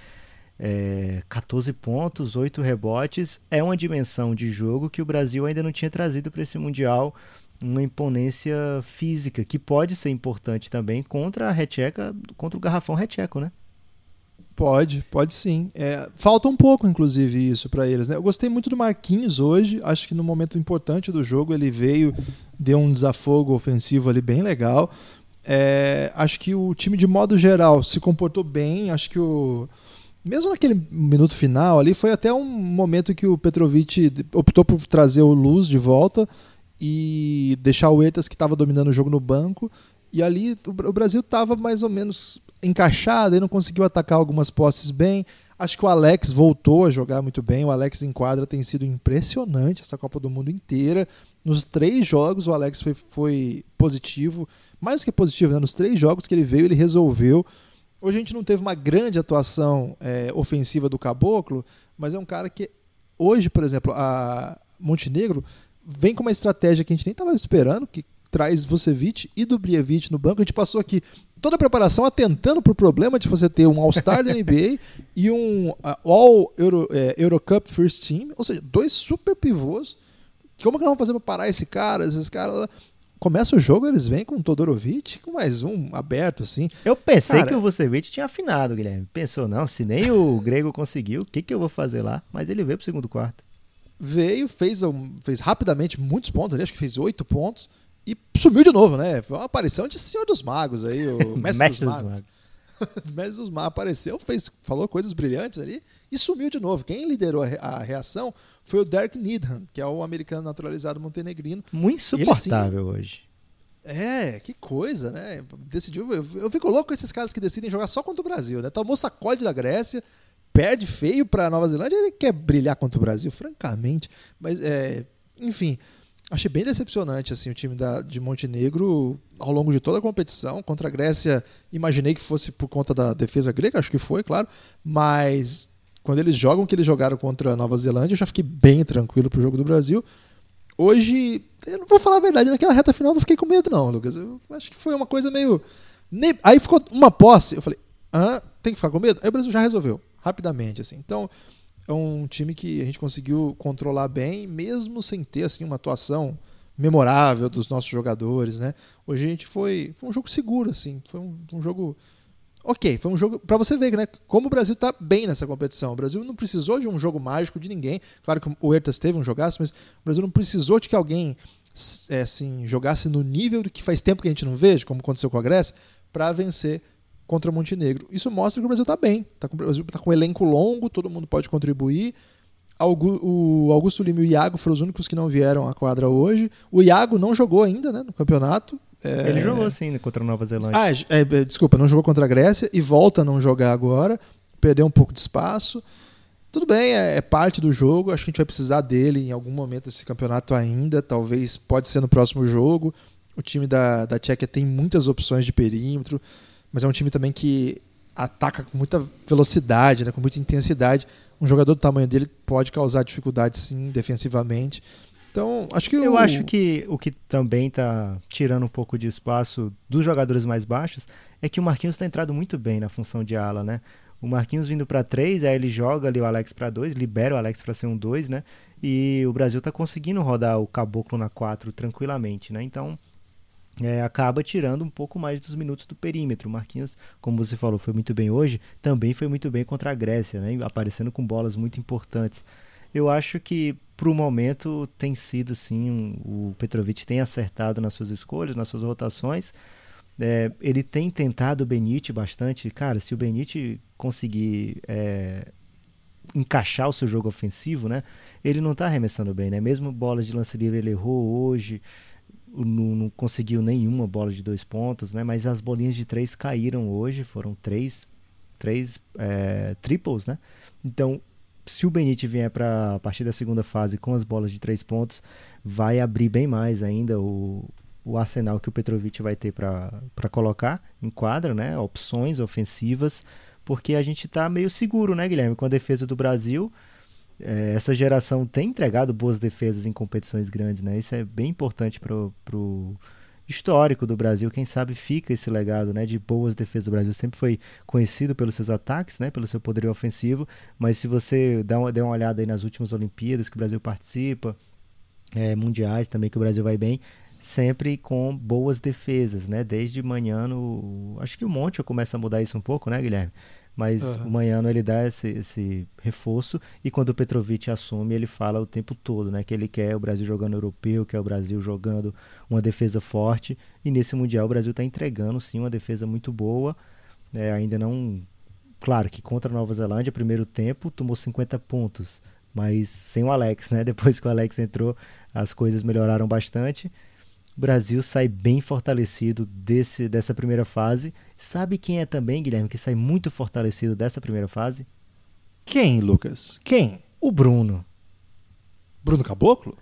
é, 14 pontos, 8 rebotes. É uma dimensão de jogo que o Brasil ainda não tinha trazido para esse Mundial, uma imponência física, que pode ser importante também contra a recheca, contra o garrafão recheco, né? Pode, pode sim. É, falta um pouco, inclusive, isso para eles. Né? Eu gostei muito do Marquinhos hoje. Acho que no momento importante do jogo ele veio, deu um desafogo ofensivo ali bem legal. É, acho que o time, de modo geral, se comportou bem. Acho que o. Mesmo naquele minuto final ali, foi até um momento que o Petrovic optou por trazer o Luz de volta e deixar o Etas, que estava dominando o jogo, no banco. E ali o Brasil estava mais ou menos encaixado e não conseguiu atacar algumas posses bem. Acho que o Alex voltou a jogar muito bem. O Alex em quadra tem sido impressionante essa Copa do Mundo inteira. Nos três jogos o Alex foi, foi positivo, mais do que positivo, né? nos três jogos que ele veio, ele resolveu. Hoje a gente não teve uma grande atuação é, ofensiva do Caboclo, mas é um cara que hoje, por exemplo, a Montenegro vem com uma estratégia que a gente nem estava esperando, que traz Vucevic e Dubrievic no banco. A gente passou aqui toda a preparação atentando para o problema de você ter um All-Star da NBA *laughs* e um uh, All Euro, é, Eurocup First Team, ou seja, dois super pivôs. Como que nós vamos fazer para parar esse cara? Esses caras começa o jogo, eles vêm com o Todorovic, com mais um aberto, assim. Eu pensei Cara, que o Vucevic tinha afinado, Guilherme. Pensou, não, se nem o *laughs* Grego conseguiu, o que, que eu vou fazer lá? Mas ele veio pro segundo quarto. Veio, fez, fez rapidamente muitos pontos ali, acho que fez oito pontos, e sumiu de novo, né? Foi uma aparição de Senhor dos Magos aí, o *laughs* Mestre, dos, dos Magos. Magos. *laughs* Mestre dos Magos apareceu, fez, falou coisas brilhantes ali e sumiu de novo. Quem liderou a reação foi o Derek Needham, que é o americano naturalizado montenegrino. Muito insuportável ele, hoje. É, que coisa, né? Decidiu. Eu, eu fico louco com esses caras que decidem jogar só contra o Brasil, né? Tomou sacode da Grécia, perde feio para Nova Zelândia, ele quer brilhar contra o Brasil, francamente. Mas, é, enfim, achei bem decepcionante assim o time da, de Montenegro ao longo de toda a competição. Contra a Grécia, imaginei que fosse por conta da defesa grega, acho que foi, claro, mas quando eles jogam o que eles jogaram contra a Nova Zelândia, eu já fiquei bem tranquilo pro jogo do Brasil. Hoje, eu não vou falar a verdade, naquela reta final não fiquei com medo, não, Lucas. Eu acho que foi uma coisa meio. Aí ficou uma posse, eu falei, ah, tem que ficar com medo? Aí o Brasil já resolveu, rapidamente, assim. Então, é um time que a gente conseguiu controlar bem, mesmo sem ter assim uma atuação memorável dos nossos jogadores, né? Hoje a gente foi, foi um jogo seguro, assim, foi um, um jogo Ok, foi um jogo para você ver, né? Como o Brasil está bem nessa competição. O Brasil não precisou de um jogo mágico de ninguém. Claro que o Ertas teve um jogaço, mas o Brasil não precisou de que alguém é, assim jogasse no nível que faz tempo que a gente não veja, como aconteceu com a Grécia, para vencer contra o Montenegro. Isso mostra que o Brasil está bem. Tá com, o Brasil está com um elenco longo, todo mundo pode contribuir. O Augusto Lima e o Iago foram os únicos que não vieram à quadra hoje. O Iago não jogou ainda né, no campeonato. É... Ele jogou sim contra a Nova Zelândia. Ah, é, é, desculpa, não jogou contra a Grécia e volta a não jogar agora. Perdeu um pouco de espaço. Tudo bem, é, é, parte do jogo. Acho que a gente vai precisar dele em algum momento desse campeonato ainda. Talvez pode ser no próximo jogo. O time da, da Tchequia tem muitas opções de perímetro, mas é um time também que ataca com muita velocidade, né, com muita intensidade. Um jogador do tamanho dele pode causar dificuldade, sim, defensivamente. Então, acho que eu o... acho que o que também está tirando um pouco de espaço dos jogadores mais baixos é que o Marquinhos está entrado muito bem na função de ala, né? O Marquinhos vindo para 3, aí ele joga ali o Alex para 2, libera o Alex para ser um 2, né? E o Brasil está conseguindo rodar o Caboclo na 4 tranquilamente, né? Então, é, acaba tirando um pouco mais dos minutos do perímetro. O Marquinhos, como você falou, foi muito bem hoje, também foi muito bem contra a Grécia, né? aparecendo com bolas muito importantes. Eu acho que para o momento tem sido sim, um, o Petrovic tem acertado nas suas escolhas, nas suas rotações. É, ele tem tentado o Benite bastante. Cara, se o Benite conseguir é, encaixar o seu jogo ofensivo, né? Ele não está arremessando bem, né? Mesmo bolas de lance livre ele errou hoje, não, não, conseguiu nenhuma bola de dois pontos, né? Mas as bolinhas de três caíram hoje, foram três, três é, triples, né? Então se o Benite vier para a partir da segunda fase com as bolas de três pontos, vai abrir bem mais ainda o, o arsenal que o Petrovic vai ter para colocar em quadra, né? Opções ofensivas, porque a gente está meio seguro, né, Guilherme? Com a defesa do Brasil, é, essa geração tem entregado boas defesas em competições grandes, né? Isso é bem importante para o histórico do Brasil. Quem sabe fica esse legado né, de boas defesas do Brasil. Sempre foi conhecido pelos seus ataques, né, pelo seu poderio ofensivo. Mas se você dá uma, der uma olhada aí nas últimas Olimpíadas que o Brasil participa, é, mundiais também que o Brasil vai bem, sempre com boas defesas, né? Desde manhã no, acho que o Monte começa a mudar isso um pouco, né, Guilherme? Mas uhum. o Manhano ele dá esse, esse reforço e quando o Petrovic assume ele fala o tempo todo, né, que ele quer o Brasil jogando europeu, quer o Brasil jogando uma defesa forte e nesse mundial o Brasil está entregando sim uma defesa muito boa, é, ainda não, claro que contra a Nova Zelândia primeiro tempo tomou 50 pontos, mas sem o Alex, né? *laughs* Depois que o Alex entrou as coisas melhoraram bastante. O Brasil sai bem fortalecido desse, dessa primeira fase. Sabe quem é também, Guilherme, que sai muito fortalecido dessa primeira fase? Quem, Lucas? Quem? O Bruno. Bruno Caboclo?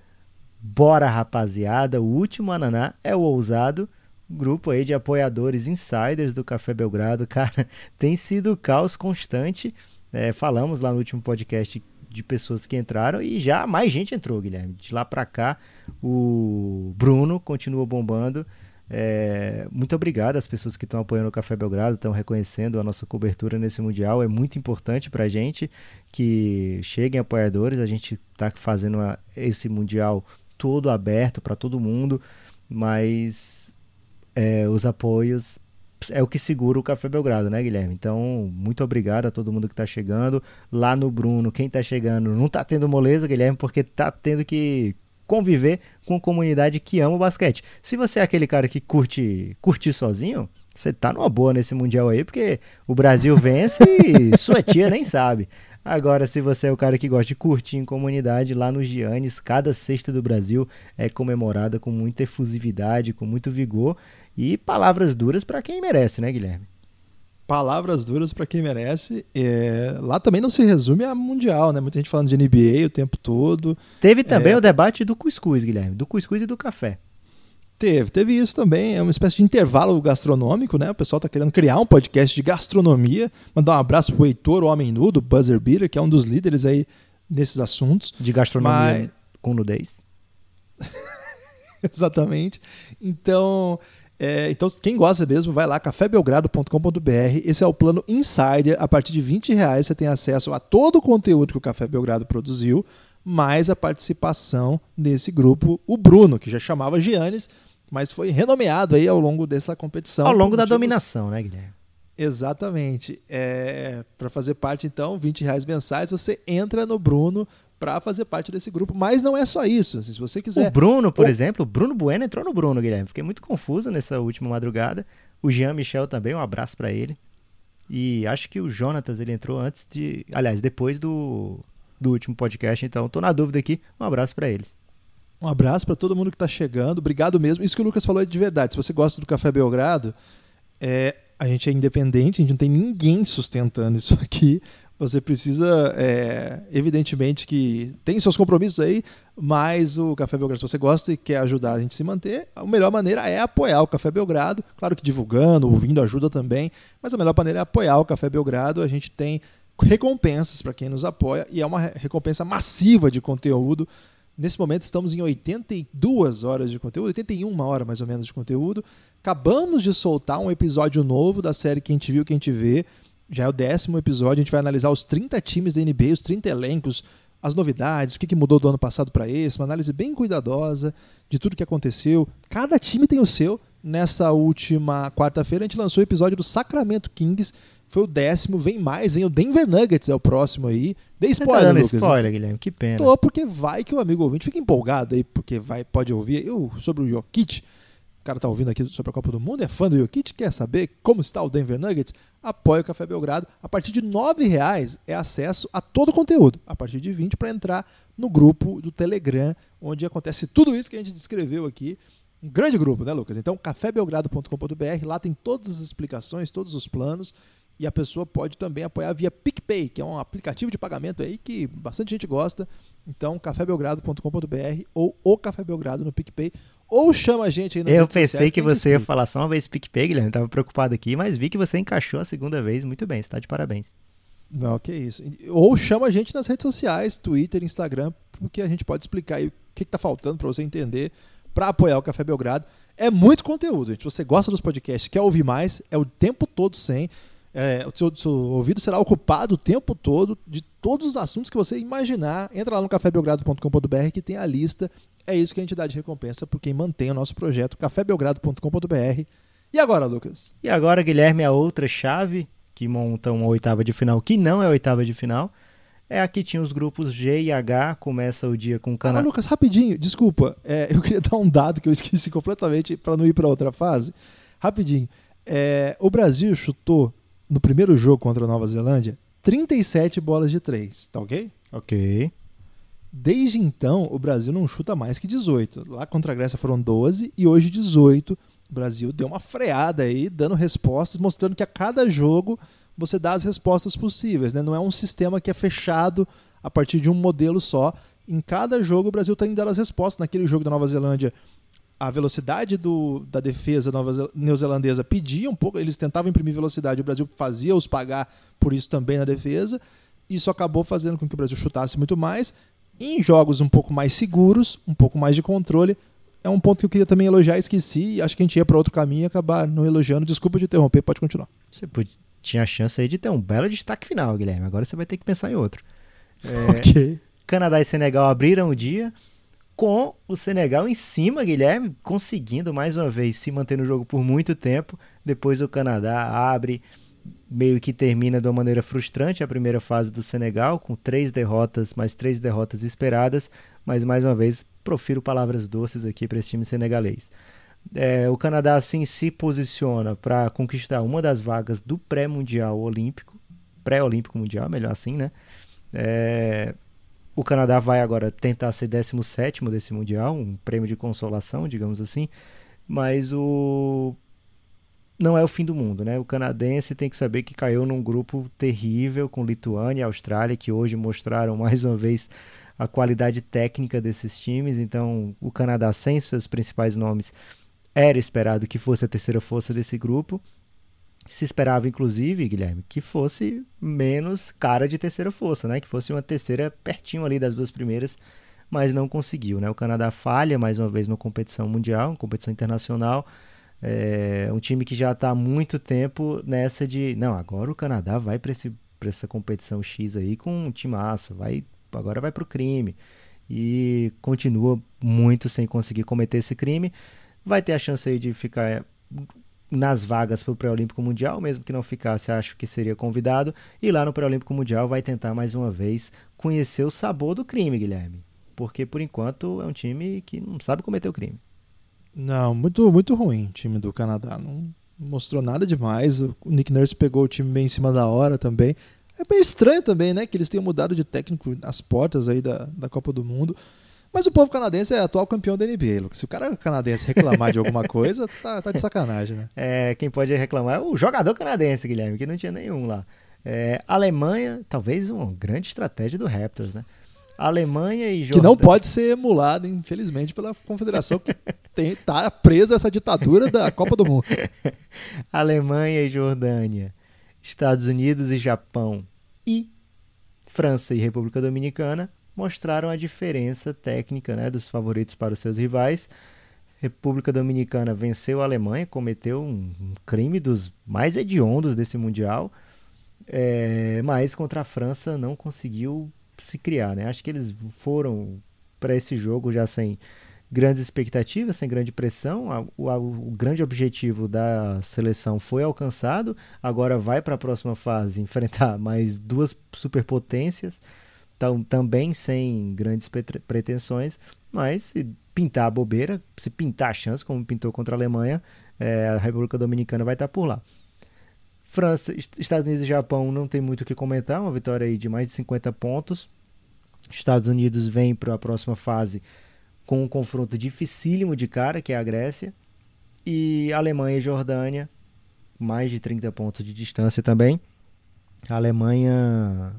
Bora, rapaziada. O último ananá é o ousado. Grupo aí de apoiadores insiders do Café Belgrado. *laughs* Cara, tem sido caos constante. É, falamos lá no último podcast de pessoas que entraram e já mais gente entrou, Guilherme. De lá para cá, o Bruno continua bombando. É, muito obrigado às pessoas que estão apoiando o Café Belgrado, estão reconhecendo a nossa cobertura nesse Mundial. É muito importante para a gente que cheguem apoiadores. A gente está fazendo uma, esse Mundial todo aberto para todo mundo, mas é, os apoios é o que segura o Café Belgrado, né, Guilherme? Então, muito obrigado a todo mundo que está chegando. Lá no Bruno, quem está chegando não está tendo moleza, Guilherme, porque está tendo que conviver com a comunidade que ama o basquete. Se você é aquele cara que curte curtir sozinho, você tá numa boa nesse mundial aí, porque o Brasil vence e *laughs* sua tia nem sabe. Agora, se você é o cara que gosta de curtir em comunidade, lá no Giannis, cada sexta do Brasil é comemorada com muita efusividade, com muito vigor e palavras duras para quem merece, né, Guilherme? Palavras duras para quem merece. É... Lá também não se resume a Mundial, né? Muita gente falando de NBA o tempo todo. Teve também é... o debate do cuscuz, Guilherme, do cuscuz e do café. Teve, teve isso também. É uma espécie de intervalo gastronômico, né? O pessoal está querendo criar um podcast de gastronomia. Mandar um abraço pro Heitor, o Homem Nudo, Buzzer Beater, que é um dos líderes aí nesses assuntos. De gastronomia Mas... com nudez. *laughs* Exatamente. Então, é, então, quem gosta mesmo, vai lá, cafébelgrado.com.br. Esse é o plano Insider. A partir de 20 reais você tem acesso a todo o conteúdo que o Café Belgrado produziu, mais a participação nesse grupo, o Bruno, que já chamava Giannis, mas foi renomeado aí ao longo dessa competição. Ao longo da dominação, né, Guilherme? Exatamente. É, para fazer parte, então, 20 reais mensais, você entra no Bruno para fazer parte desse grupo. Mas não é só isso. Assim, se você quiser. O Bruno, por o... exemplo, o Bruno Bueno entrou no Bruno, Guilherme. Fiquei muito confuso nessa última madrugada. O Jean Michel também, um abraço para ele. E acho que o Jonatas ele entrou antes de. Aliás, depois do, do último podcast, então tô na dúvida aqui. Um abraço para eles. Um abraço para todo mundo que está chegando. Obrigado mesmo. Isso que o Lucas falou é de verdade. Se você gosta do Café Belgrado, é, a gente é independente, a gente não tem ninguém sustentando isso *laughs* aqui. Você precisa, é, evidentemente, que tem seus compromissos aí, mas o Café Belgrado, se você gosta e quer ajudar a gente a se manter, a melhor maneira é apoiar o Café Belgrado. Claro que divulgando, ouvindo ajuda também, mas a melhor maneira é apoiar o Café Belgrado. A gente tem recompensas para quem nos apoia e é uma recompensa massiva de conteúdo. Nesse momento estamos em 82 horas de conteúdo, 81 horas mais ou menos de conteúdo. Acabamos de soltar um episódio novo da série Quem Te Viu, Quem Te Vê. Já é o décimo episódio, a gente vai analisar os 30 times da NBA, os 30 elencos, as novidades, o que mudou do ano passado para esse, uma análise bem cuidadosa de tudo que aconteceu. Cada time tem o seu. Nessa última quarta-feira a gente lançou o episódio do Sacramento Kings, foi o décimo, vem mais, vem o Denver Nuggets, é o próximo aí. Dê spoiler, tá Lucas. spoiler, Guilherme, que pena. Tô, porque vai que o amigo ouvinte fica empolgado aí, porque vai, pode ouvir eu sobre o Jokic. O cara tá ouvindo aqui sobre a Copa do Mundo, é fã do Jokic, quer saber como está o Denver Nuggets? Apoie o Café Belgrado. A partir de R$ reais é acesso a todo o conteúdo. A partir de 20 para entrar no grupo do Telegram, onde acontece tudo isso que a gente descreveu aqui. Um grande grupo, né, Lucas? Então, cafébelgrado.com.br, lá tem todas as explicações, todos os planos e a pessoa pode também apoiar via PicPay, que é um aplicativo de pagamento aí que bastante gente gosta. Então, cafébelgrado.com.br ou o Café Belgrado no PicPay. Ou chama a gente aí nas Eu pensei sociais, que você ia falar só uma vez PicPay, Guilherme. Estava preocupado aqui, mas vi que você encaixou a segunda vez. Muito bem, está de parabéns. Não, que isso. Ou chama a gente nas redes sociais, Twitter, Instagram, porque a gente pode explicar aí o que está faltando para você entender para apoiar o Café Belgrado. É muito conteúdo, gente. Você gosta dos podcasts, quer ouvir mais, é o tempo todo sem. É, o seu, seu, ouvido será ocupado o tempo todo de todos os assuntos que você imaginar. Entra lá no cafébelgrado.com.br que tem a lista. É isso que a gente dá de recompensa por quem mantém o nosso projeto, cafébelgrado.com.br. E agora, Lucas? E agora, Guilherme, a outra chave que monta uma oitava de final, que não é oitava de final, é a que tinha os grupos G e H, começa o dia com o Canadá. Ah, Lucas, rapidinho, desculpa, é, eu queria dar um dado que eu esqueci *laughs* completamente para não ir para outra fase. Rapidinho, é, o Brasil chutou no primeiro jogo contra a Nova Zelândia, 37 bolas de 3, tá ok? Ok. Desde então, o Brasil não chuta mais que 18. Lá contra a Grécia foram 12 e hoje 18. O Brasil deu uma freada aí, dando respostas, mostrando que a cada jogo você dá as respostas possíveis. Né? Não é um sistema que é fechado a partir de um modelo só. Em cada jogo, o Brasil está indo dando as respostas. Naquele jogo da Nova Zelândia, a velocidade do, da defesa neozelandesa pedia um pouco, eles tentavam imprimir velocidade, o Brasil fazia os pagar por isso também na defesa. Isso acabou fazendo com que o Brasil chutasse muito mais. Em jogos um pouco mais seguros, um pouco mais de controle, é um ponto que eu queria também elogiar, esqueci, acho que a gente ia para outro caminho e acabar não elogiando. Desculpa de interromper, pode continuar. Você tinha a chance aí de ter um belo destaque final, Guilherme. Agora você vai ter que pensar em outro. É, *laughs* ok. Canadá e Senegal abriram o dia com o Senegal em cima, Guilherme, conseguindo mais uma vez se manter no jogo por muito tempo. Depois o Canadá abre meio que termina de uma maneira frustrante a primeira fase do Senegal, com três derrotas, mais três derrotas esperadas, mas mais uma vez profiro palavras doces aqui para esse time senegalês. É, o Canadá assim se posiciona para conquistar uma das vagas do pré-mundial olímpico, pré-olímpico mundial, melhor assim, né? É, o Canadá vai agora tentar ser 17 desse mundial, um prêmio de consolação, digamos assim, mas o não é o fim do mundo, né? O canadense tem que saber que caiu num grupo terrível com Lituânia e Austrália, que hoje mostraram *laughs* mais uma vez a qualidade técnica desses times. Então, o Canadá, sem seus principais nomes, era esperado que fosse a terceira força desse grupo. Se esperava, inclusive, Guilherme, que fosse menos cara de terceira força, né? Que fosse uma terceira pertinho ali das duas primeiras, mas não conseguiu, né? O Canadá falha mais uma vez na competição mundial, competição internacional é um time que já está há muito tempo nessa de, não, agora o Canadá vai para essa competição X aí com um timaço, vai, agora vai para o crime. E continua muito sem conseguir cometer esse crime. Vai ter a chance aí de ficar nas vagas para o Pré-Olímpico Mundial, mesmo que não ficasse, acho que seria convidado. E lá no Pré-Olímpico Mundial vai tentar mais uma vez conhecer o sabor do crime, Guilherme. Porque por enquanto é um time que não sabe cometer o crime. Não, muito, muito ruim o time do Canadá. Não mostrou nada demais. O Nick Nurse pegou o time bem em cima da hora também. É bem estranho também, né? Que eles tenham mudado de técnico às portas aí da, da Copa do Mundo. Mas o povo canadense é atual campeão da NBA. Se o cara canadense reclamar de alguma coisa, *laughs* tá, tá de sacanagem, né? É, quem pode reclamar é o jogador canadense, Guilherme, que não tinha nenhum lá. É, Alemanha, talvez uma grande estratégia do Raptors, né? Alemanha e Jordânia. Que não pode ser emulado, infelizmente, pela confederação que tem, tá presa essa ditadura da Copa do Mundo. *laughs* Alemanha e Jordânia, Estados Unidos e Japão e França e República Dominicana mostraram a diferença técnica né, dos favoritos para os seus rivais. República Dominicana venceu a Alemanha, cometeu um crime dos mais hediondos desse Mundial, é, mas contra a França não conseguiu se criar, né? Acho que eles foram para esse jogo já sem grandes expectativas, sem grande pressão. O, o, grande objetivo da seleção foi alcançado. Agora vai para a próxima fase *laughs* enfrentar mais duas superpotências, tão, também sem grandes pretensões. Mas se pintar a bobeira, se pintar a chance, como pintou contra a Alemanha, é, a República Dominicana vai estar por lá. França, Estados Unidos e Japão não tem muito o que comentar, uma vitória aí de mais de 50 pontos. Estados Unidos vem para a próxima fase com um confronto dificílimo de cara, que é a Grécia. E Alemanha e Jordânia, mais de 30 pontos de distância também. A Alemanha,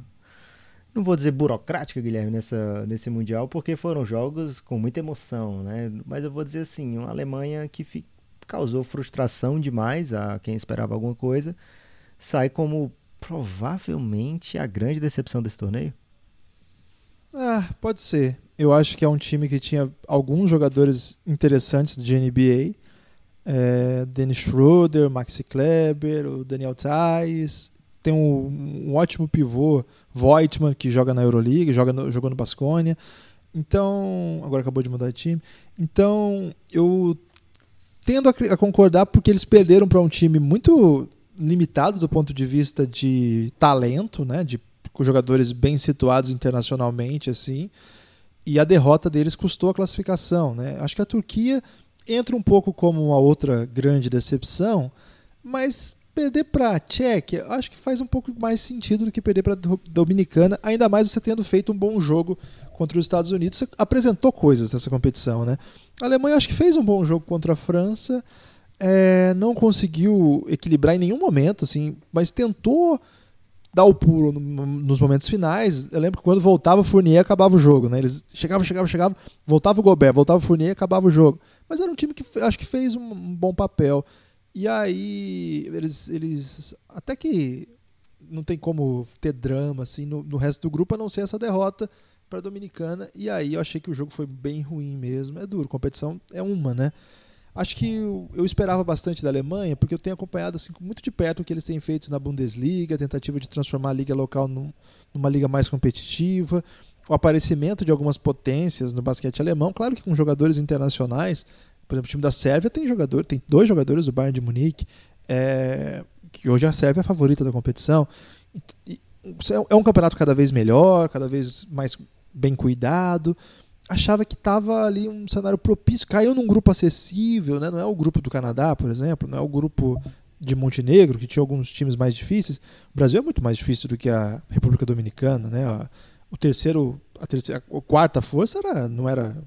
não vou dizer burocrática, Guilherme, nessa, nesse Mundial, porque foram jogos com muita emoção, né? Mas eu vou dizer assim, uma Alemanha que causou frustração demais a quem esperava alguma coisa sai como provavelmente a grande decepção desse torneio? Ah, pode ser. Eu acho que é um time que tinha alguns jogadores interessantes de NBA. É, Dennis Schroeder, Maxi Kleber, o Daniel Tais. Tem um, um, ótimo pivô, Voigtman, que joga na Euroleague, joga no, jogou no Basconia. Então, agora acabou de mudar de time. Então, eu tendo a, a concordar porque eles perderam para um time muito limitado do ponto de vista de talento, né, de jogadores bem situados internacionalmente assim. E a derrota deles custou a classificação, né? Acho que a Turquia entra um pouco como uma outra grande decepção, mas perder para Tchequia, acho que faz um pouco mais sentido do que perder para Dominicana, ainda mais você tendo feito um bom jogo contra os Estados Unidos. Você apresentou coisas nessa competição, né? A Alemanha acho que fez um bom jogo contra a França, é, não conseguiu equilibrar em nenhum momento, assim, mas tentou dar o pulo no, nos momentos finais. Eu lembro que quando voltava o Fournier, acabava o jogo, né? Eles chegavam, chegavam, chegavam, voltava o Gobert, voltava o Fournier, acabava o jogo. Mas era um time que acho que fez um, um bom papel. E aí eles, eles até que não tem como ter drama assim no, no resto do grupo a não ser essa derrota para a Dominicana. E aí eu achei que o jogo foi bem ruim mesmo. É duro, competição é uma, né? Acho que eu, eu esperava bastante da Alemanha, porque eu tenho acompanhado assim, muito de perto o que eles têm feito na Bundesliga, a tentativa de transformar a liga local num, numa liga mais competitiva, o aparecimento de algumas potências no basquete alemão, claro que com jogadores internacionais, por exemplo, o time da Sérvia tem jogador, tem dois jogadores do Bayern de Munique, é, que hoje a Sérvia é a favorita da competição. E, é um campeonato cada vez melhor, cada vez mais bem cuidado. Achava que estava ali um cenário propício, caiu num grupo acessível, né? não é o grupo do Canadá, por exemplo, não é o grupo de Montenegro, que tinha alguns times mais difíceis. O Brasil é muito mais difícil do que a República Dominicana, né? O terceiro, a terceira, a quarta força era, não era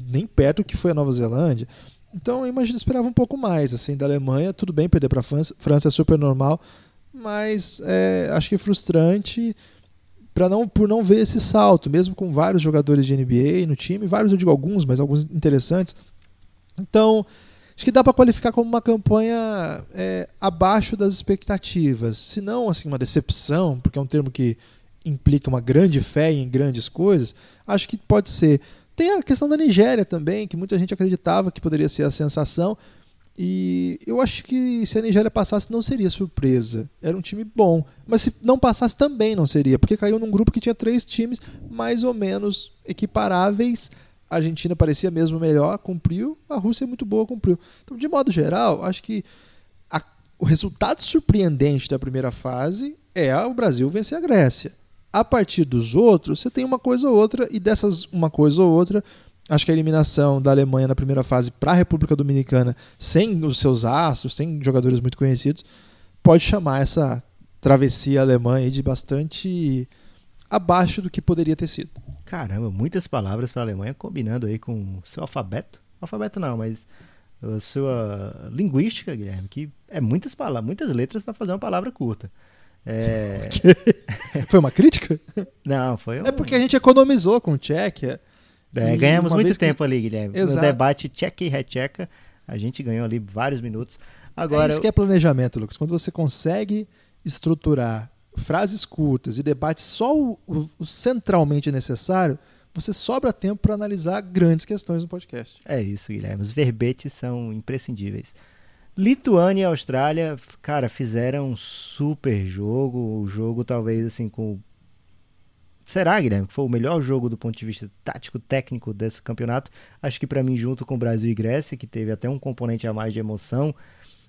nem perto do que foi a Nova Zelândia. Então eu imagino esperava um pouco mais assim da Alemanha. Tudo bem perder para a França, França é super normal, mas é, acho que é frustrante para não por não ver esse salto, mesmo com vários jogadores de NBA no time, vários eu digo alguns, mas alguns interessantes. Então acho que dá para qualificar como uma campanha é, abaixo das expectativas, se não assim uma decepção, porque é um termo que implica uma grande fé em grandes coisas. Acho que pode ser tem a questão da Nigéria também, que muita gente acreditava que poderia ser a sensação. E eu acho que se a Nigéria passasse não seria surpresa. Era um time bom. Mas se não passasse também não seria, porque caiu num grupo que tinha três times mais ou menos equiparáveis. A Argentina parecia mesmo melhor, cumpriu. A Rússia é muito boa, cumpriu. Então, de modo geral, acho que a, o resultado surpreendente da primeira fase é o Brasil vencer a Grécia a partir dos outros, você tem uma coisa ou outra, e dessas uma coisa ou outra, acho que a eliminação da Alemanha na primeira fase para a República Dominicana, sem os seus astros, sem jogadores muito conhecidos, pode chamar essa travessia alemã de bastante abaixo do que poderia ter sido. Caramba, muitas palavras para a Alemanha combinando aí com o seu alfabeto. Alfabeto não, mas a sua linguística, Guilherme, que é muitas palavras, muitas letras para fazer uma palavra curta. É... *laughs* foi uma crítica? Não, foi um... É porque a gente economizou com Tchequia. É, ganhamos muito tempo que... ali, Guilherme. Exato. No debate Tcheca e Retcheca, a gente ganhou ali vários minutos. Agora, é isso que é planejamento, Lucas. Quando você consegue estruturar frases curtas e debates só o, o, o centralmente necessário, você sobra tempo para analisar grandes questões no podcast. É isso, Guilherme. Os verbetes são imprescindíveis. Lituânia e Austrália, cara, fizeram um super jogo. O jogo, talvez, assim, com. Será, Guilherme, que foi o melhor jogo do ponto de vista tático, técnico desse campeonato? Acho que para mim, junto com Brasil e Grécia, que teve até um componente a mais de emoção,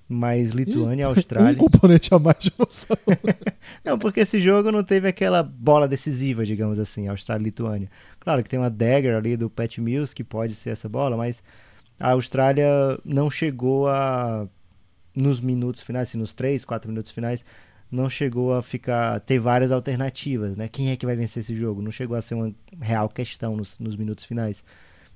mas Lituânia e Austrália. Um componente a mais de emoção. *laughs* não, porque esse jogo não teve aquela bola decisiva, digamos assim, Austrália e Lituânia. Claro que tem uma dagger ali do Pat Mills, que pode ser essa bola, mas a Austrália não chegou a nos minutos finais, assim, nos 3, 4 minutos finais, não chegou a ficar ter várias alternativas, né? Quem é que vai vencer esse jogo? Não chegou a ser uma real questão nos, nos minutos finais.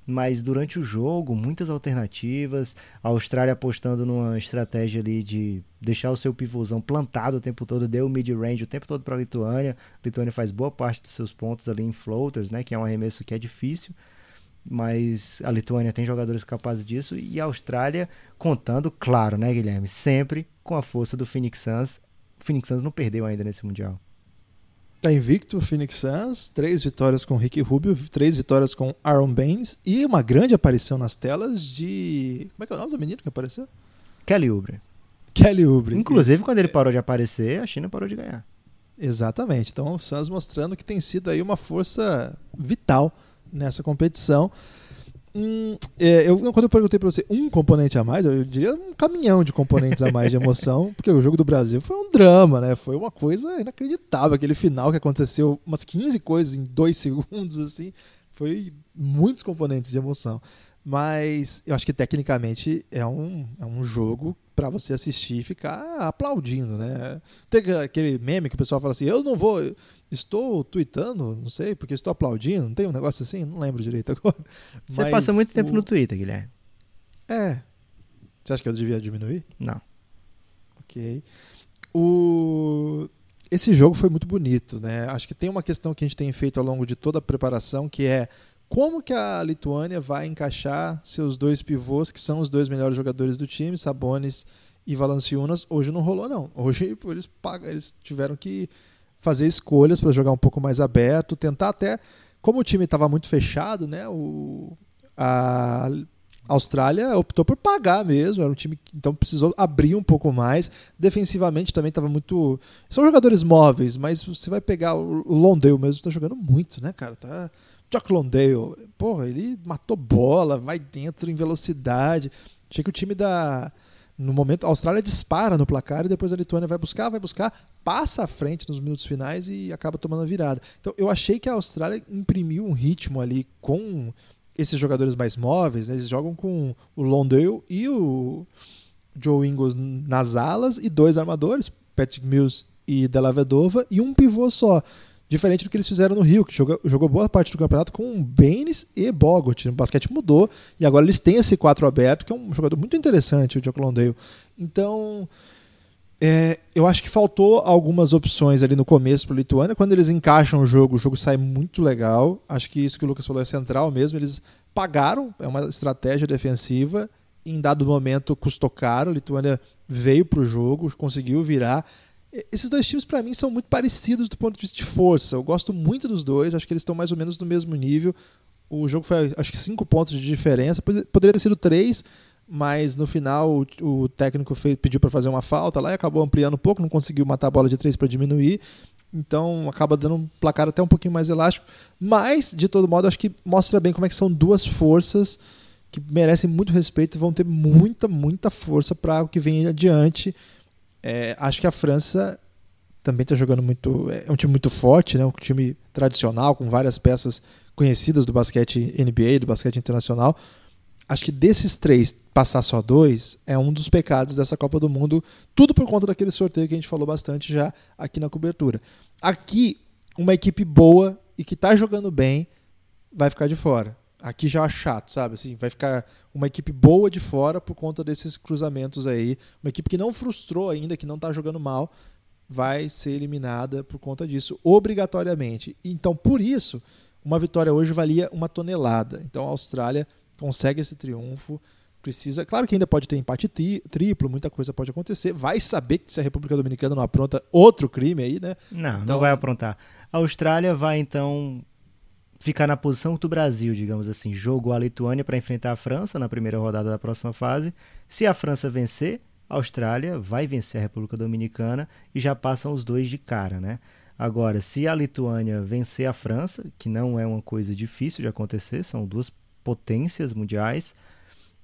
Mas durante o jogo, muitas alternativas. A Austrália apostando numa estratégia ali de deixar o seu pivôzão plantado o tempo todo, deu mid-range o tempo todo para a Lituânia. A Lituânia faz boa parte dos seus pontos ali em floaters, né? Que é um arremesso que é difícil mas a Lituânia tem jogadores capazes disso e a Austrália contando, claro, né, Guilherme, sempre com a força do Phoenix Suns. O Phoenix Suns não perdeu ainda nesse mundial. Tá invicto o Phoenix Suns, três vitórias com Ricky Rubio, três vitórias com Aaron Baines e uma grande aparição nas telas de como é que é o nome do menino que apareceu? Kelly Oubre. Kelly Oubre. Inclusive isso. quando ele parou de aparecer, a China parou de ganhar. Exatamente. Então o Suns mostrando que tem sido aí uma força vital nessa competição. Hum, é, eu, quando eu perguntei para você um componente a mais, eu diria um caminhão de componentes a mais de emoção, *laughs* porque o jogo do Brasil foi um drama, né? Foi uma coisa inacreditável. Aquele final que aconteceu umas 15 coisas em dois *laughs* segundos, assim, foi muitos componentes de emoção. Mas eu acho que tecnicamente é um, é um jogo para você assistir e ficar aplaudindo, né? Tem aquele meme que o pessoal fala assim: eu não vou, estou tweetando, não sei, porque estou aplaudindo, não tem um negócio assim? Não lembro direito agora. Você Mas passa muito tempo o... no Twitter, Guilherme. É. Você acha que eu devia diminuir? Não. Ok. O... Esse jogo foi muito bonito, né? Acho que tem uma questão que a gente tem feito ao longo de toda a preparação, que é como que a Lituânia vai encaixar seus dois pivôs, que são os dois melhores jogadores do time, Sabonis e Valanciunas? Hoje não rolou, não. Hoje eles, pagam, eles tiveram que fazer escolhas para jogar um pouco mais aberto, tentar até. Como o time estava muito fechado, né? O, a Austrália optou por pagar mesmo, era um time que então precisou abrir um pouco mais. Defensivamente também estava muito. São jogadores móveis, mas você vai pegar o Londale mesmo, está jogando muito, né, cara? Tá Jock Londale, porra, ele matou bola, vai dentro em velocidade. Achei que o time da. No momento, a Austrália dispara no placar e depois a Lituânia vai buscar, vai buscar, passa à frente nos minutos finais e acaba tomando a virada. Então eu achei que a Austrália imprimiu um ritmo ali com esses jogadores mais móveis, né? eles jogam com o Londale e o Joe Ingles nas alas e dois armadores, Patrick Mills e Della Vedova, e um pivô só. Diferente do que eles fizeram no Rio, que jogou, jogou boa parte do campeonato com Baines e Bogut. O basquete mudou e agora eles têm esse 4 aberto, que é um jogador muito interessante, o Jock Londale. Então, é, eu acho que faltou algumas opções ali no começo para o Lituânia. Quando eles encaixam o jogo, o jogo sai muito legal. Acho que isso que o Lucas falou é central mesmo. Eles pagaram, é uma estratégia defensiva. Em dado momento custou caro. A Lituânia veio para o jogo, conseguiu virar esses dois times para mim são muito parecidos do ponto de vista de força. Eu gosto muito dos dois, acho que eles estão mais ou menos no mesmo nível. O jogo foi acho que cinco pontos de diferença, poderia ter sido três, mas no final o, técnico fez, pediu para fazer uma falta lá e acabou ampliando um pouco, não conseguiu matar a bola de três para diminuir. Então acaba dando um placar até um pouquinho mais elástico, mas de todo modo acho que mostra bem como é que são duas forças que merecem muito respeito e vão ter muita, muita força para o que vem adiante é, acho que a França também está jogando muito. É um time muito forte, né? um time tradicional, com várias peças conhecidas do basquete NBA, do basquete internacional. Acho que desses três, passar só dois é um dos pecados dessa Copa do Mundo, tudo por conta daquele sorteio que a gente falou bastante já aqui na cobertura. Aqui, uma equipe boa e que está jogando bem vai ficar de fora. Aqui já é chato, sabe? Assim, vai ficar uma equipe boa de fora por conta desses cruzamentos aí. Uma equipe que não frustrou ainda, que não está jogando mal, vai ser eliminada por conta disso, obrigatoriamente. Então, por isso, uma vitória hoje valia uma tonelada. Então, a Austrália consegue esse triunfo. Precisa, claro que ainda pode ter empate triplo, muita coisa pode acontecer. Vai saber que se a República Dominicana não apronta outro crime aí, né? Não, então, não vai aprontar. A Austrália vai então ficar na posição do Brasil, digamos assim. Jogou a Lituânia para enfrentar a França na primeira rodada da próxima fase. Se a França vencer, a Austrália vai vencer a República Dominicana e já passam os dois de cara, né? Agora, se a Lituânia vencer a França, que não é uma coisa difícil de acontecer, são duas potências mundiais,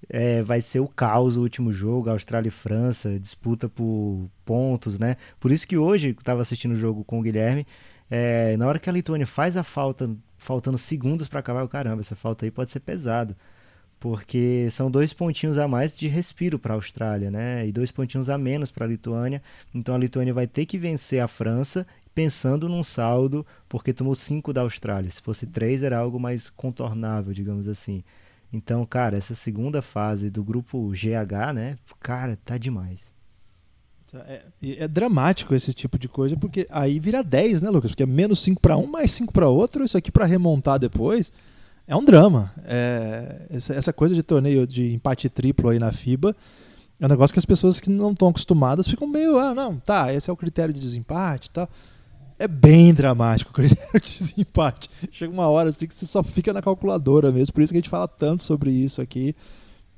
é, vai ser o caos o último jogo, Austrália e França, disputa por pontos, né? Por isso que hoje, estava assistindo o jogo com o Guilherme, é, na hora que a Lituânia faz a falta faltando segundos para acabar, o caramba, essa falta aí pode ser pesado. Porque são dois pontinhos a mais de respiro para a Austrália, né? E dois pontinhos a menos para a Lituânia. Então a Lituânia vai ter que vencer a França pensando num saldo, porque tomou cinco da Austrália. Se fosse três, era algo mais contornável, digamos assim. Então, cara, essa segunda fase do grupo GH, né? Cara, tá demais. É, é, dramático esse tipo de coisa, porque aí vira 10, né, Lucas? Porque é menos 5 para um, mais 5 para outro. Isso aqui para remontar depois é um drama. É, essa, essa, coisa de torneio de empate triplo aí na FIBA é um negócio que as pessoas que não estão acostumadas ficam meio, ah, não, tá, esse é o critério de desempate e tal. É bem dramático o *laughs* critério de desempate. Chega uma hora assim que você só fica na calculadora mesmo. Por isso que a gente fala tanto sobre isso aqui.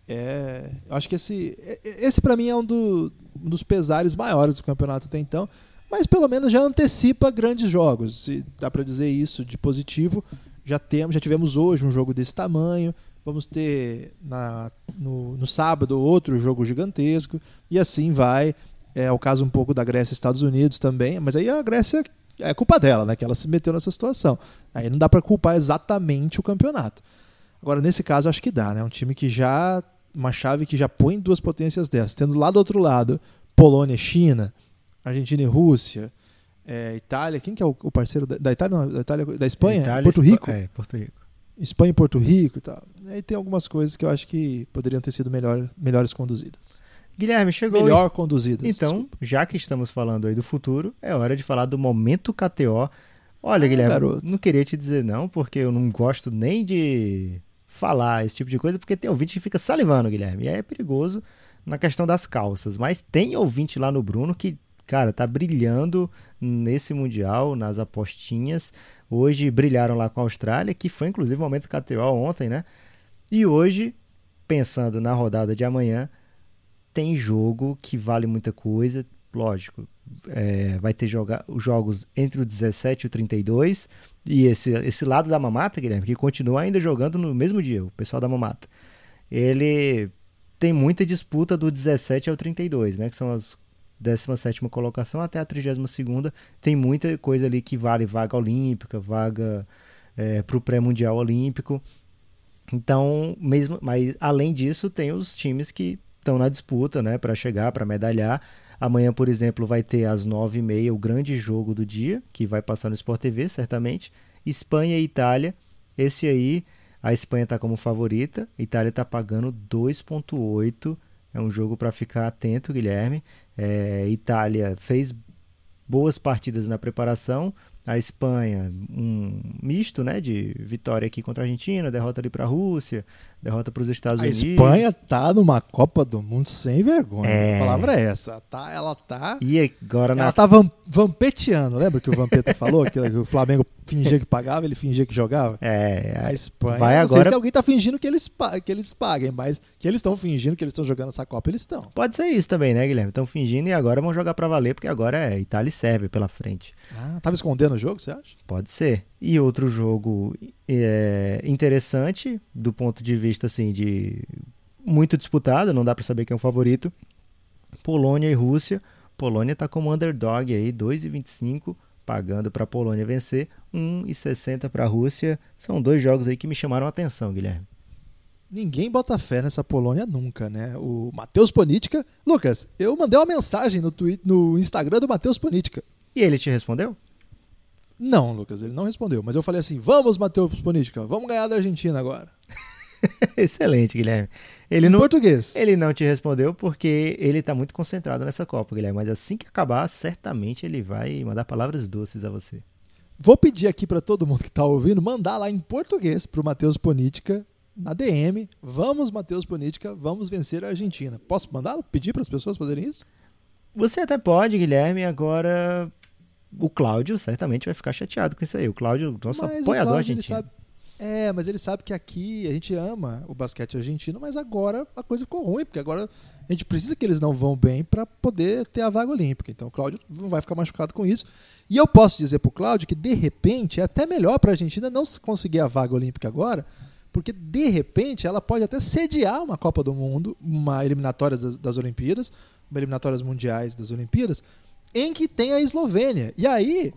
É, acho que esse, esse para mim é um, do, um, dos pesares maiores do campeonato até então, mas pelo menos já antecipa grandes jogos, se dá para dizer isso de positivo. Já temos, já tivemos hoje um jogo desse tamanho, vamos ter na, no, no sábado outro jogo gigantesco e assim vai. É o caso um pouco da Grécia e Estados Unidos também, mas aí a Grécia é culpa dela, né, que ela se meteu nessa situação. Aí não dá para culpar exatamente o campeonato. Agora, nesse caso, acho que dá, né? Um time que já. Uma chave que já põe duas potências dessas. Tendo lá do outro lado Polônia e China, Argentina e Rússia, é, Itália. Quem que é o, o parceiro da, da, Itália? Não, da Itália, da Espanha? Itália, Porto Rico? É, Porto Rico. Espanha e Porto Rico e tal. Aí tem algumas coisas que eu acho que poderiam ter sido melhor, melhores conduzidas. Guilherme, chegou. Melhor conduzidas. Então, desculpa. já que estamos falando aí do futuro, é hora de falar do momento KTO. Olha, Ah, Guilherme, garoto. não queria te dizer não, porque eu não gosto nem de falar esse tipo de coisa, porque tem ouvinte que fica salivando, Guilherme. E aí é perigoso na questão das calças. Mas tem ouvinte lá no Bruno que, cara, tá brilhando nesse Mundial, nas apostinhas. Hoje brilharam lá com a Austrália, que foi inclusive o momento KTO ontem, né? E hoje, pensando na rodada de amanhã, tem jogo que vale muita coisa. Lógico, é, vai ter joga os jogos entre o 17 e o 32. E esse, esse lado da mamata, Guilherme, que continua ainda jogando no mesmo dia, o pessoal da mamata. Ele tem muita disputa do 17 ao 32, né? Que são as 17 colocação até a 32. Tem muita coisa ali que vale vaga olímpica, vaga é, para o pré-mundial olímpico. Então, mesmo, mas além disso, tem os times que estão na disputa, né, para chegar, para medalhar. Amanhã, por exemplo, vai ter às 9h30 o grande jogo do dia, que vai passar no Sport TV, certamente. Espanha e Itália. Esse aí, a Espanha está como favorita, a Itália está pagando 2,8. É um jogo para ficar atento, Guilherme. É, Itália fez boas partidas na preparação. A Espanha, um misto né, de vitória aqui contra a Argentina, derrota ali para a Rússia, derrota para os Estados A Unidos. Espanha tá numa Copa do Mundo sem vergonha. É. A palavra é essa. Tá, ela tá. E agora na Ela tá vam- vampeteando. Lembra que o Vampeta falou? Que o Flamengo fingia que pagava, ele fingia que jogava? É, A Espanha. Vai não sei agora- se alguém tá fingindo que eles, que eles paguem, mas que eles estão fingindo que eles estão jogando essa Copa, eles estão. pode ser isso também, né, Guilherme? Estão fingindo e agora vão jogar para valer, porque agora é Itália e Sérvia pela frente. Ah, tava escondendo o jogo, você acha? Pode ser. E outro jogo é, interessante, do ponto de vista assim, de muito disputado, não dá para saber quem é o favorito. Polônia e Rússia. Polônia está como underdog aí, 2,25 pagando para a Polônia vencer, 1,60 para a Rússia. São dois jogos aí que me chamaram a atenção, Guilherme. Ninguém bota fé nessa Polônia nunca, né? O Matheus Politica. Lucas, eu mandei uma mensagem no, tweet, no Instagram do Matheus Politica. E ele te respondeu? Não, Lucas, ele não respondeu. Mas eu falei assim: vamos, Matheus Politica, vamos ganhar da Argentina agora. *laughs* Excelente, Guilherme. Ele em não, português. ele não te respondeu porque ele está muito concentrado nessa Copa, Guilherme. Mas assim que acabar, certamente ele vai mandar palavras doces a você. Vou pedir aqui para todo mundo que está ouvindo mandar lá em português pro Matheus Politica na DM. Vamos, Matheus Politica, vamos vencer a Argentina. Posso mandá-lo? Pedir para as pessoas fazerem isso? Você até pode, Guilherme, agora o Cláudio certamente vai ficar chateado com isso aí. O Cláudio, nosso Mas o apoiador Cláudio, argentino. sabe- É, mas ele sabe que aqui a gente ama o basquete argentino, mas agora a coisa ficou ruim, porque agora a gente precisa que eles não vão bem para poder ter a vaga olímpica. Então o Cláudio não vai ficar machucado com isso. E eu posso dizer pro Cláudio que de repente é até melhor para a Argentina não se conseguir a vaga olímpica agora, porque de repente ela pode até sediar uma Copa do Mundo, uma eliminatória das, das Olimpíadas, uma eliminatórias mundiais das Olimpíadas, em que tem a Eslovênia. E aí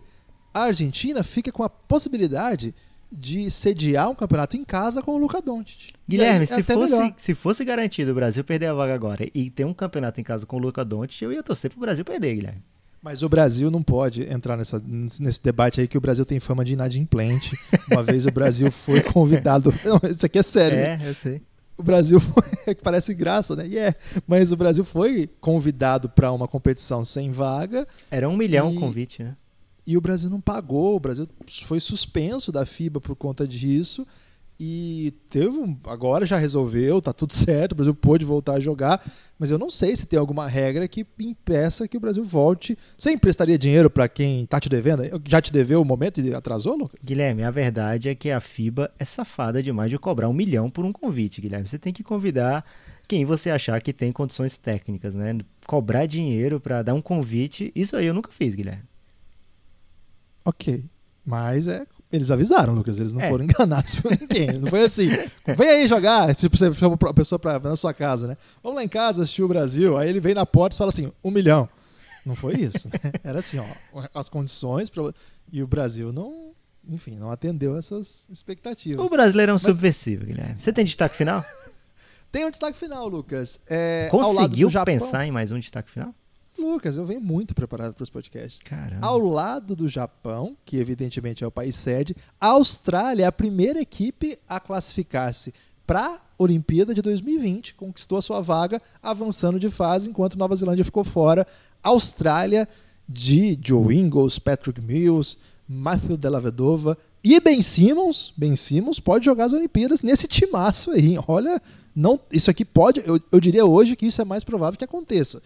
a Argentina fica com a possibilidade de sediar um campeonato em casa com o Luca Doncic. Guilherme, aí se, fosse, melhor. se fosse garantido o Brasil perder a vaga agora e ter um campeonato em casa com o Luca Doncic, eu ia torcer pro Brasil perder, Guilherme. Mas o Brasil não pode entrar nessa, nesse debate aí que o Brasil tem fama de inadimplente. Uma vez o Brasil foi *laughs* convidado. Não, isso aqui é sério. É, eu sei. O Brasil *laughs* foi, que parece graça, né? E é, mas o Brasil foi convidado para uma competição sem vaga Era um milhão E- o convite, né? e o Brasil não pagou. O Brasil foi suspenso da FIBA por conta disso. E teve um, agora já resolveu, tá tudo certo, o Brasil pôde voltar a jogar, mas eu não sei se tem alguma regra que impeça que o Brasil volte. Você emprestaria dinheiro para quem tá te devendo? Já te deveu o momento e atrasou, Lucas? Guilherme, a verdade é que a FIBA é safada demais de cobrar um milhão por um convite, Guilherme. Você tem que convidar quem você achar que tem condições técnicas, né? Cobrar dinheiro pra dar um convite, isso aí eu nunca fiz, Guilherme. Ok. Mas é. Eles avisaram, Lucas. Eles não É. foram *laughs* enganados por ninguém. Não foi assim. Vem aí jogar. Tipo, você chama a pessoa pra, na sua casa, né? Vamos lá em casa assistir o Brasil. Aí ele vem na porta e fala assim: um milhão. Não foi isso. né? *laughs* Era assim, ó. As condições. Pra... E o Brasil não. enfim, não atendeu essas expectativas. O brasileirão subversivo, Guilherme. Você tem destaque final? *laughs* Tem um destaque final, Lucas. É, Conseguiu pensar em mais um destaque final? Lucas, eu venho muito preparado para os podcasts. Caramba. Ao lado do Japão, que evidentemente é o país sede, a Austrália é a primeira equipe a classificar-se para a Olimpíada de 2020, conquistou a sua vaga, avançando de fase, enquanto Nova Zelândia ficou fora. Austrália de Joe Ingles, Patrick Mills, Matthew Della e Ben Simmons. Ben Simmons pode jogar as Olimpíadas nesse timaço aí. Olha, não, isso aqui pode, eu, eu diria hoje que isso é mais provável que aconteça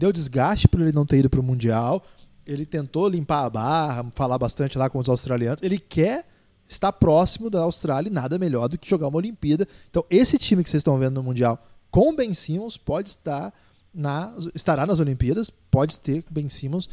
deu desgaste por ele não ter ido para o Mundial. Ele tentou limpar a barra, falar bastante lá com os australianos. Ele quer estar próximo da Austrália e nada melhor do que jogar uma Olimpíada. Então, esse time que vocês estão vendo no Mundial com Ben Simmons pode estar na, estará nas Olimpíadas, pode ter Ben Simmons.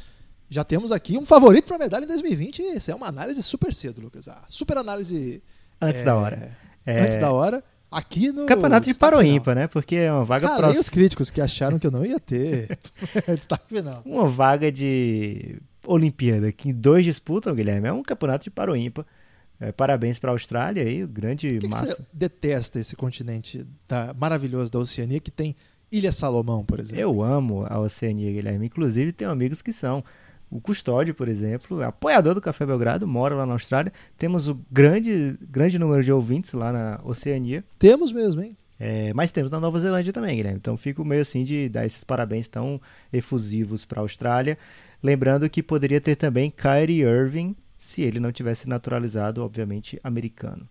Já temos aqui um favorito para a medalha em 2020. E Isso é uma análise super cedo, Lucas. Ah, super análise. Antes é, da hora. É, Antes da hora. Aqui no. Campeonato de destaque Paro final. Ímpar, né? Porque é uma vaga próxima. os críticos que acharam que eu não ia ter *laughs* destaque final. Uma vaga de Olimpíada que dois disputam, Guilherme. É um campeonato de Paro Ímpar. É, parabéns para a Austrália aí, o grande Por que, que massa. você detesta esse continente da- maravilhoso da Oceania que tem Ilha Salomão, por exemplo? Eu amo a Oceania, Guilherme. Inclusive, tenho amigos que são. O Custódio, por exemplo, é apoiador do Café Belgrado, mora lá na Austrália. Temos o grande, grande número de ouvintes lá na Oceania. Temos mesmo, hein? É, mas temos na Nova Zelândia também, Guilherme. Então fico meio assim de dar esses parabéns tão efusivos para a Austrália. Lembrando que poderia ter também Kyrie Irving, se ele não tivesse naturalizado, obviamente, americano.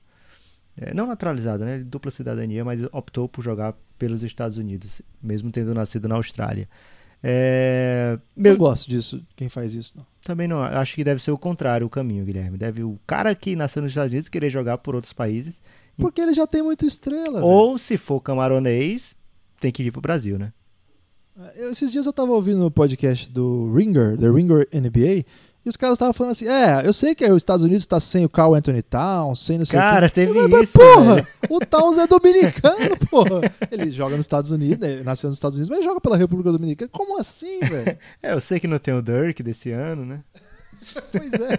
É, não naturalizado, né? Dupla cidadania, mas optou por jogar pelos Estados Unidos, mesmo tendo nascido na Austrália. É, meu- Não gosto disso, quem faz isso, não. também não, acho que deve ser o contrário o caminho, Guilherme. Deve o cara que nasceu nos Estados Unidos querer jogar por outros países. Porque ele já tem muita estrela. Ou, se for camaronês, tem que vir pro Brasil, né? Eu- Esses dias eu tava ouvindo o podcast do Ringer, The Ringer NBA, e os caras estavam falando assim: é, eu sei que os Estados Unidos tá sem o Carl Anthony Towns, sem não sei Cara, o teve Mas, mas, isso, Porra, velho. o Towns é dominicano, *laughs* porra. Ele joga nos Estados Unidos, né, nasceu nos Estados Unidos, mas joga pela República Dominicana. Como assim, velho? *laughs* É, eu sei que não tem o Dirk desse ano, né? *laughs* pois é.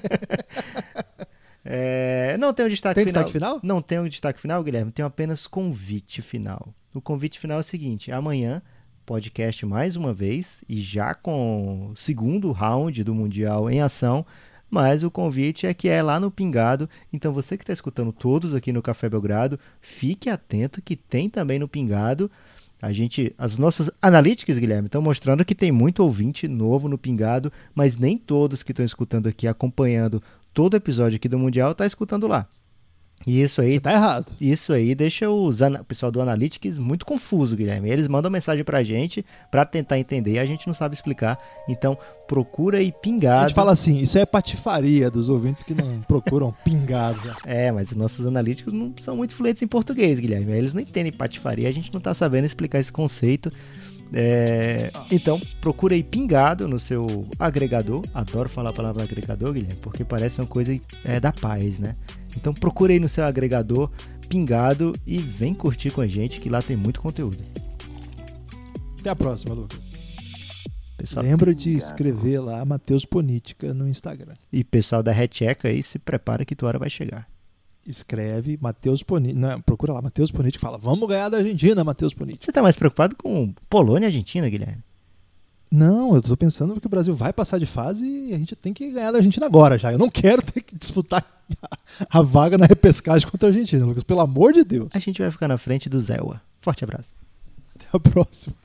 É, não tem o destaque Tem final. destaque final? Não tem o destaque final, Guilherme. Tem apenas convite final. O convite final é o seguinte: amanhã, podcast mais uma vez, e já com o segundo round do Mundial em ação. Mas o convite é que é lá no Pingado. Então você que está escutando todos aqui no Café Belgrado, fique atento que tem também no Pingado. A gente, as nossas analytics, Guilherme, estão mostrando que tem muito ouvinte novo no Pingado, mas nem todos que estão escutando aqui, acompanhando todo episódio aqui do Mundial, tá escutando lá. E isso aí Você tá errado. isso aí deixa os o pessoal do Analytics muito confuso, Guilherme. Eles mandam mensagem pra gente pra tentar entender e a gente não sabe explicar. Então, procura A pingado. gente fala assim, isso é patifaria dos ouvintes que não procuram *laughs* pingado. É, mas os nossos analíticos não são muito fluentes em português, Guilherme. Eles não entendem patifaria, a gente não tá sabendo explicar esse conceito. É, Então, procura aí pingado no seu agregador. Adoro falar a palavra agregador, Guilherme, porque parece uma coisa é, da paz, né? Então, procura aí no seu agregador pingado e vem curtir com a gente, que lá tem muito conteúdo. Até a próxima, Lucas. Pessoal, Lembra de escrever lá Matheus Política no Instagram. E pessoal da Recheca aí, se prepara que tua hora vai chegar. Escreve Matheus Política. Não, procura lá Matheus Política e fala: Vamos ganhar da Argentina, Matheus Política. Você tá mais preocupado com Polônia e Argentina, Guilherme? Não, eu tô pensando que o Brasil vai passar de fase e a gente tem que ganhar da Argentina agora já. Eu não quero ter que disputar *laughs* a vaga na repescagem contra a Argentina, Lucas. Pelo amor de Deus. A gente vai ficar na frente do Zewa. Forte abraço. Até a próxima.